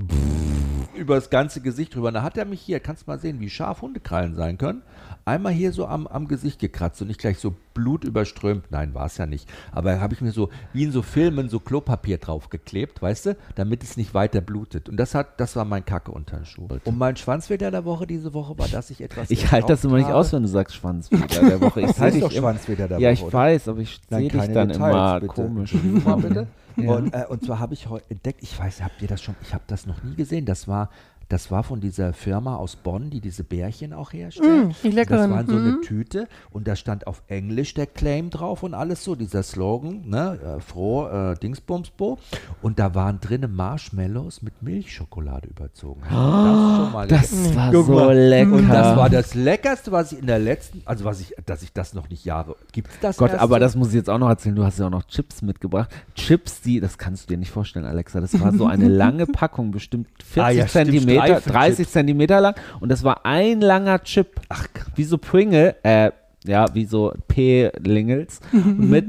über das ganze Gesicht drüber. Und da hat er mich hier, kannst du mal sehen, wie scharf Hundekrallen sein können, einmal hier so am, am Gesicht gekratzt und ich gleich so Blut überströmt. Nein, war es ja nicht. Aber habe ich mir so, wie in so Filmen, so Klopapier draufgeklebt, weißt du, damit es nicht weiter blutet. Und das hat, das war mein Kacke unter den Schuh. Und mein Schwanzfeder der Woche diese Woche war, dass ich etwas. Ich halte das immer nicht aus, wenn du sagst Schwanzfeder der Woche. Ich das heißt doch Schwanzfeder der Woche. Ja, ich weiß, aber ich sehe dich dann Details, immer bitte. komisch. Mal bitte. Ja. Und, äh, und zwar habe ich heute entdeckt, ich weiß, habt ihr das schon, ich habe das noch nie gesehen, das war das war von dieser Firma aus Bonn, die diese Bärchen auch herstellt. Mm, die leckeren. Das war so mm. eine Tüte und da stand auf Englisch der Claim drauf und alles so, dieser Slogan, ne, äh, froh, äh, Dingsbumsbo. Und da waren drinnen Marshmallows mit Milchschokolade überzogen. Oh, das, das war Guck so mal. lecker. Und das war das Leckerste, was ich in der letzten, also was ich, dass ich das noch nicht Jahre, gibt es das Gott, aber so? das muss ich jetzt auch noch erzählen, du hast ja auch noch Chips mitgebracht. Chips, die, das kannst du dir nicht vorstellen, Alexa, das war so eine lange Packung, bestimmt 40 ah, ja, Zentimeter Meter, 30 Zentimeter lang und das war ein langer Chip. Ach, wie so Pringle, äh, ja, wie so P-Lingels. mit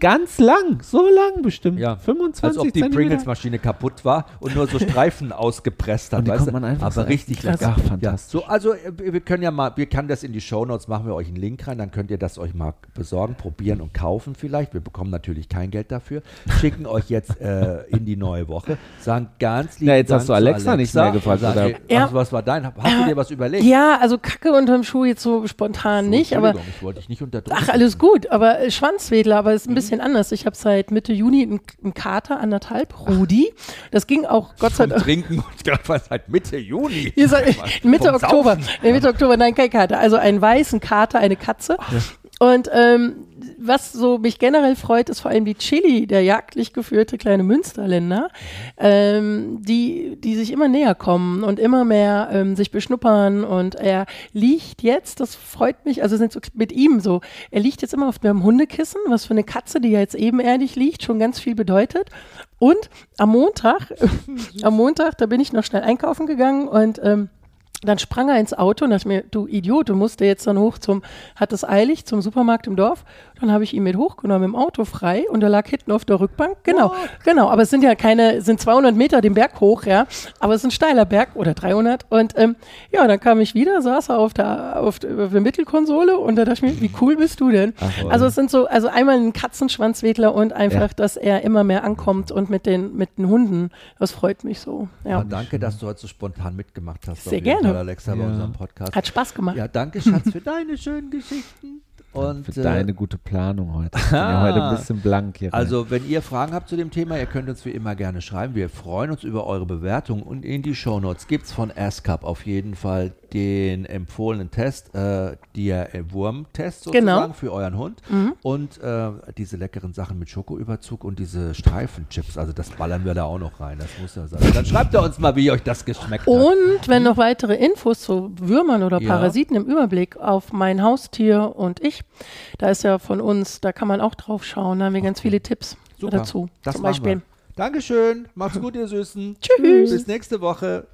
ganz lang, so lang bestimmt. Ja, 25 Als ob die Pringles-Maschine kaputt war und nur so Streifen ausgepresst hat. weißt man einfach Aber richtig lecker. Ach, fantastisch. Ja, so, also äh, wir können ja mal, wir können das in die Shownotes, machen wir euch einen Link rein, dann könnt ihr das euch mal besorgen, probieren und kaufen vielleicht. Wir bekommen natürlich kein Geld dafür. Schicken euch jetzt äh, in die neue Woche. Sagen ganz lieb. Ja, jetzt Dank hast du Alexa, Alexa, nicht mehr gefragt. Sagen, oder? Ja. was war dein? Hast du dir was überlegt? Ja, also Kacke unterm Schuh jetzt so spontan so, nicht, aber ich wollte dich nicht unterdrücken. Ach, alles gut, aber äh, Schwanzwedler, aber ist ein mhm. bisschen anders. Ich habe seit Mitte Juni einen, einen Kater, anderthalb, Rudi. Das ging auch Gott sei Dank. Trinken und gerade seit Mitte Juni. Ihr seid, Mitte Oktober. Nee, Mitte Oktober, nein, kein Kater. Also einen weißen Kater, eine Katze. Ja. Und ähm, was so mich generell freut, ist vor allem die Chili, der jagdlich geführte kleine Münsterländer, ähm, die, die sich immer näher kommen und immer mehr ähm, sich beschnuppern. Und er liegt jetzt, das freut mich, also sind so mit ihm so, er liegt jetzt immer auf dem Hundekissen, was für eine Katze, die ja jetzt ebenerdig liegt, schon ganz viel bedeutet. Und am Montag, am Montag, da bin ich noch schnell einkaufen gegangen und ähm, dann sprang er ins Auto und dachte mir, du Idiot, du musst jetzt dann hoch zum, hat es eilig zum Supermarkt im Dorf. Dann habe ich ihn mit hochgenommen im Auto frei und er lag hinten auf der Rückbank. Genau, What? genau. Aber es sind ja keine, sind 200 Meter den Berg hoch, ja. Aber es ist ein steiler Berg oder 300. Und ähm, ja, dann kam ich wieder, saß er auf der, auf der, auf der Mittelkonsole und da dachte ich mir, wie cool bist du denn? Ach, also es sind so, also einmal ein Katzenschwanzwedler und einfach, ja. dass er immer mehr ankommt und mit den, mit den Hunden. Das freut mich so. Ja. ja danke, dass du heute so spontan mitgemacht hast. Sehr gerne. Alexa, ja. bei unserem Podcast. Hat Spaß gemacht. Ja, danke, Schatz, für deine schönen Geschichten. Und für äh, deine gute Planung heute. Ich bin ja heute ein bisschen blank hier. Also, wenn ihr Fragen habt zu dem Thema, ihr könnt uns wie immer gerne schreiben. Wir freuen uns über eure Bewertung und in die Shownotes gibt es von ASCAP auf jeden Fall den empfohlenen Test, äh, der Wurmtest sozusagen genau. für euren Hund mhm. und äh, diese leckeren Sachen mit Schokoüberzug und diese Streifenchips. Also, das ballern wir da auch noch rein. Das muss ja sein. Dann schreibt ihr uns mal, wie euch das geschmeckt und, hat. Und wenn noch weitere Infos zu Würmern oder Parasiten ja. im Überblick auf mein Haustier und ich da ist ja von uns, da kann man auch drauf schauen. Da haben wir ganz viele Tipps Super. dazu. Das zum Beispiel. Wir. Dankeschön. Macht's gut, ihr Süßen. Tschüss. Bis nächste Woche.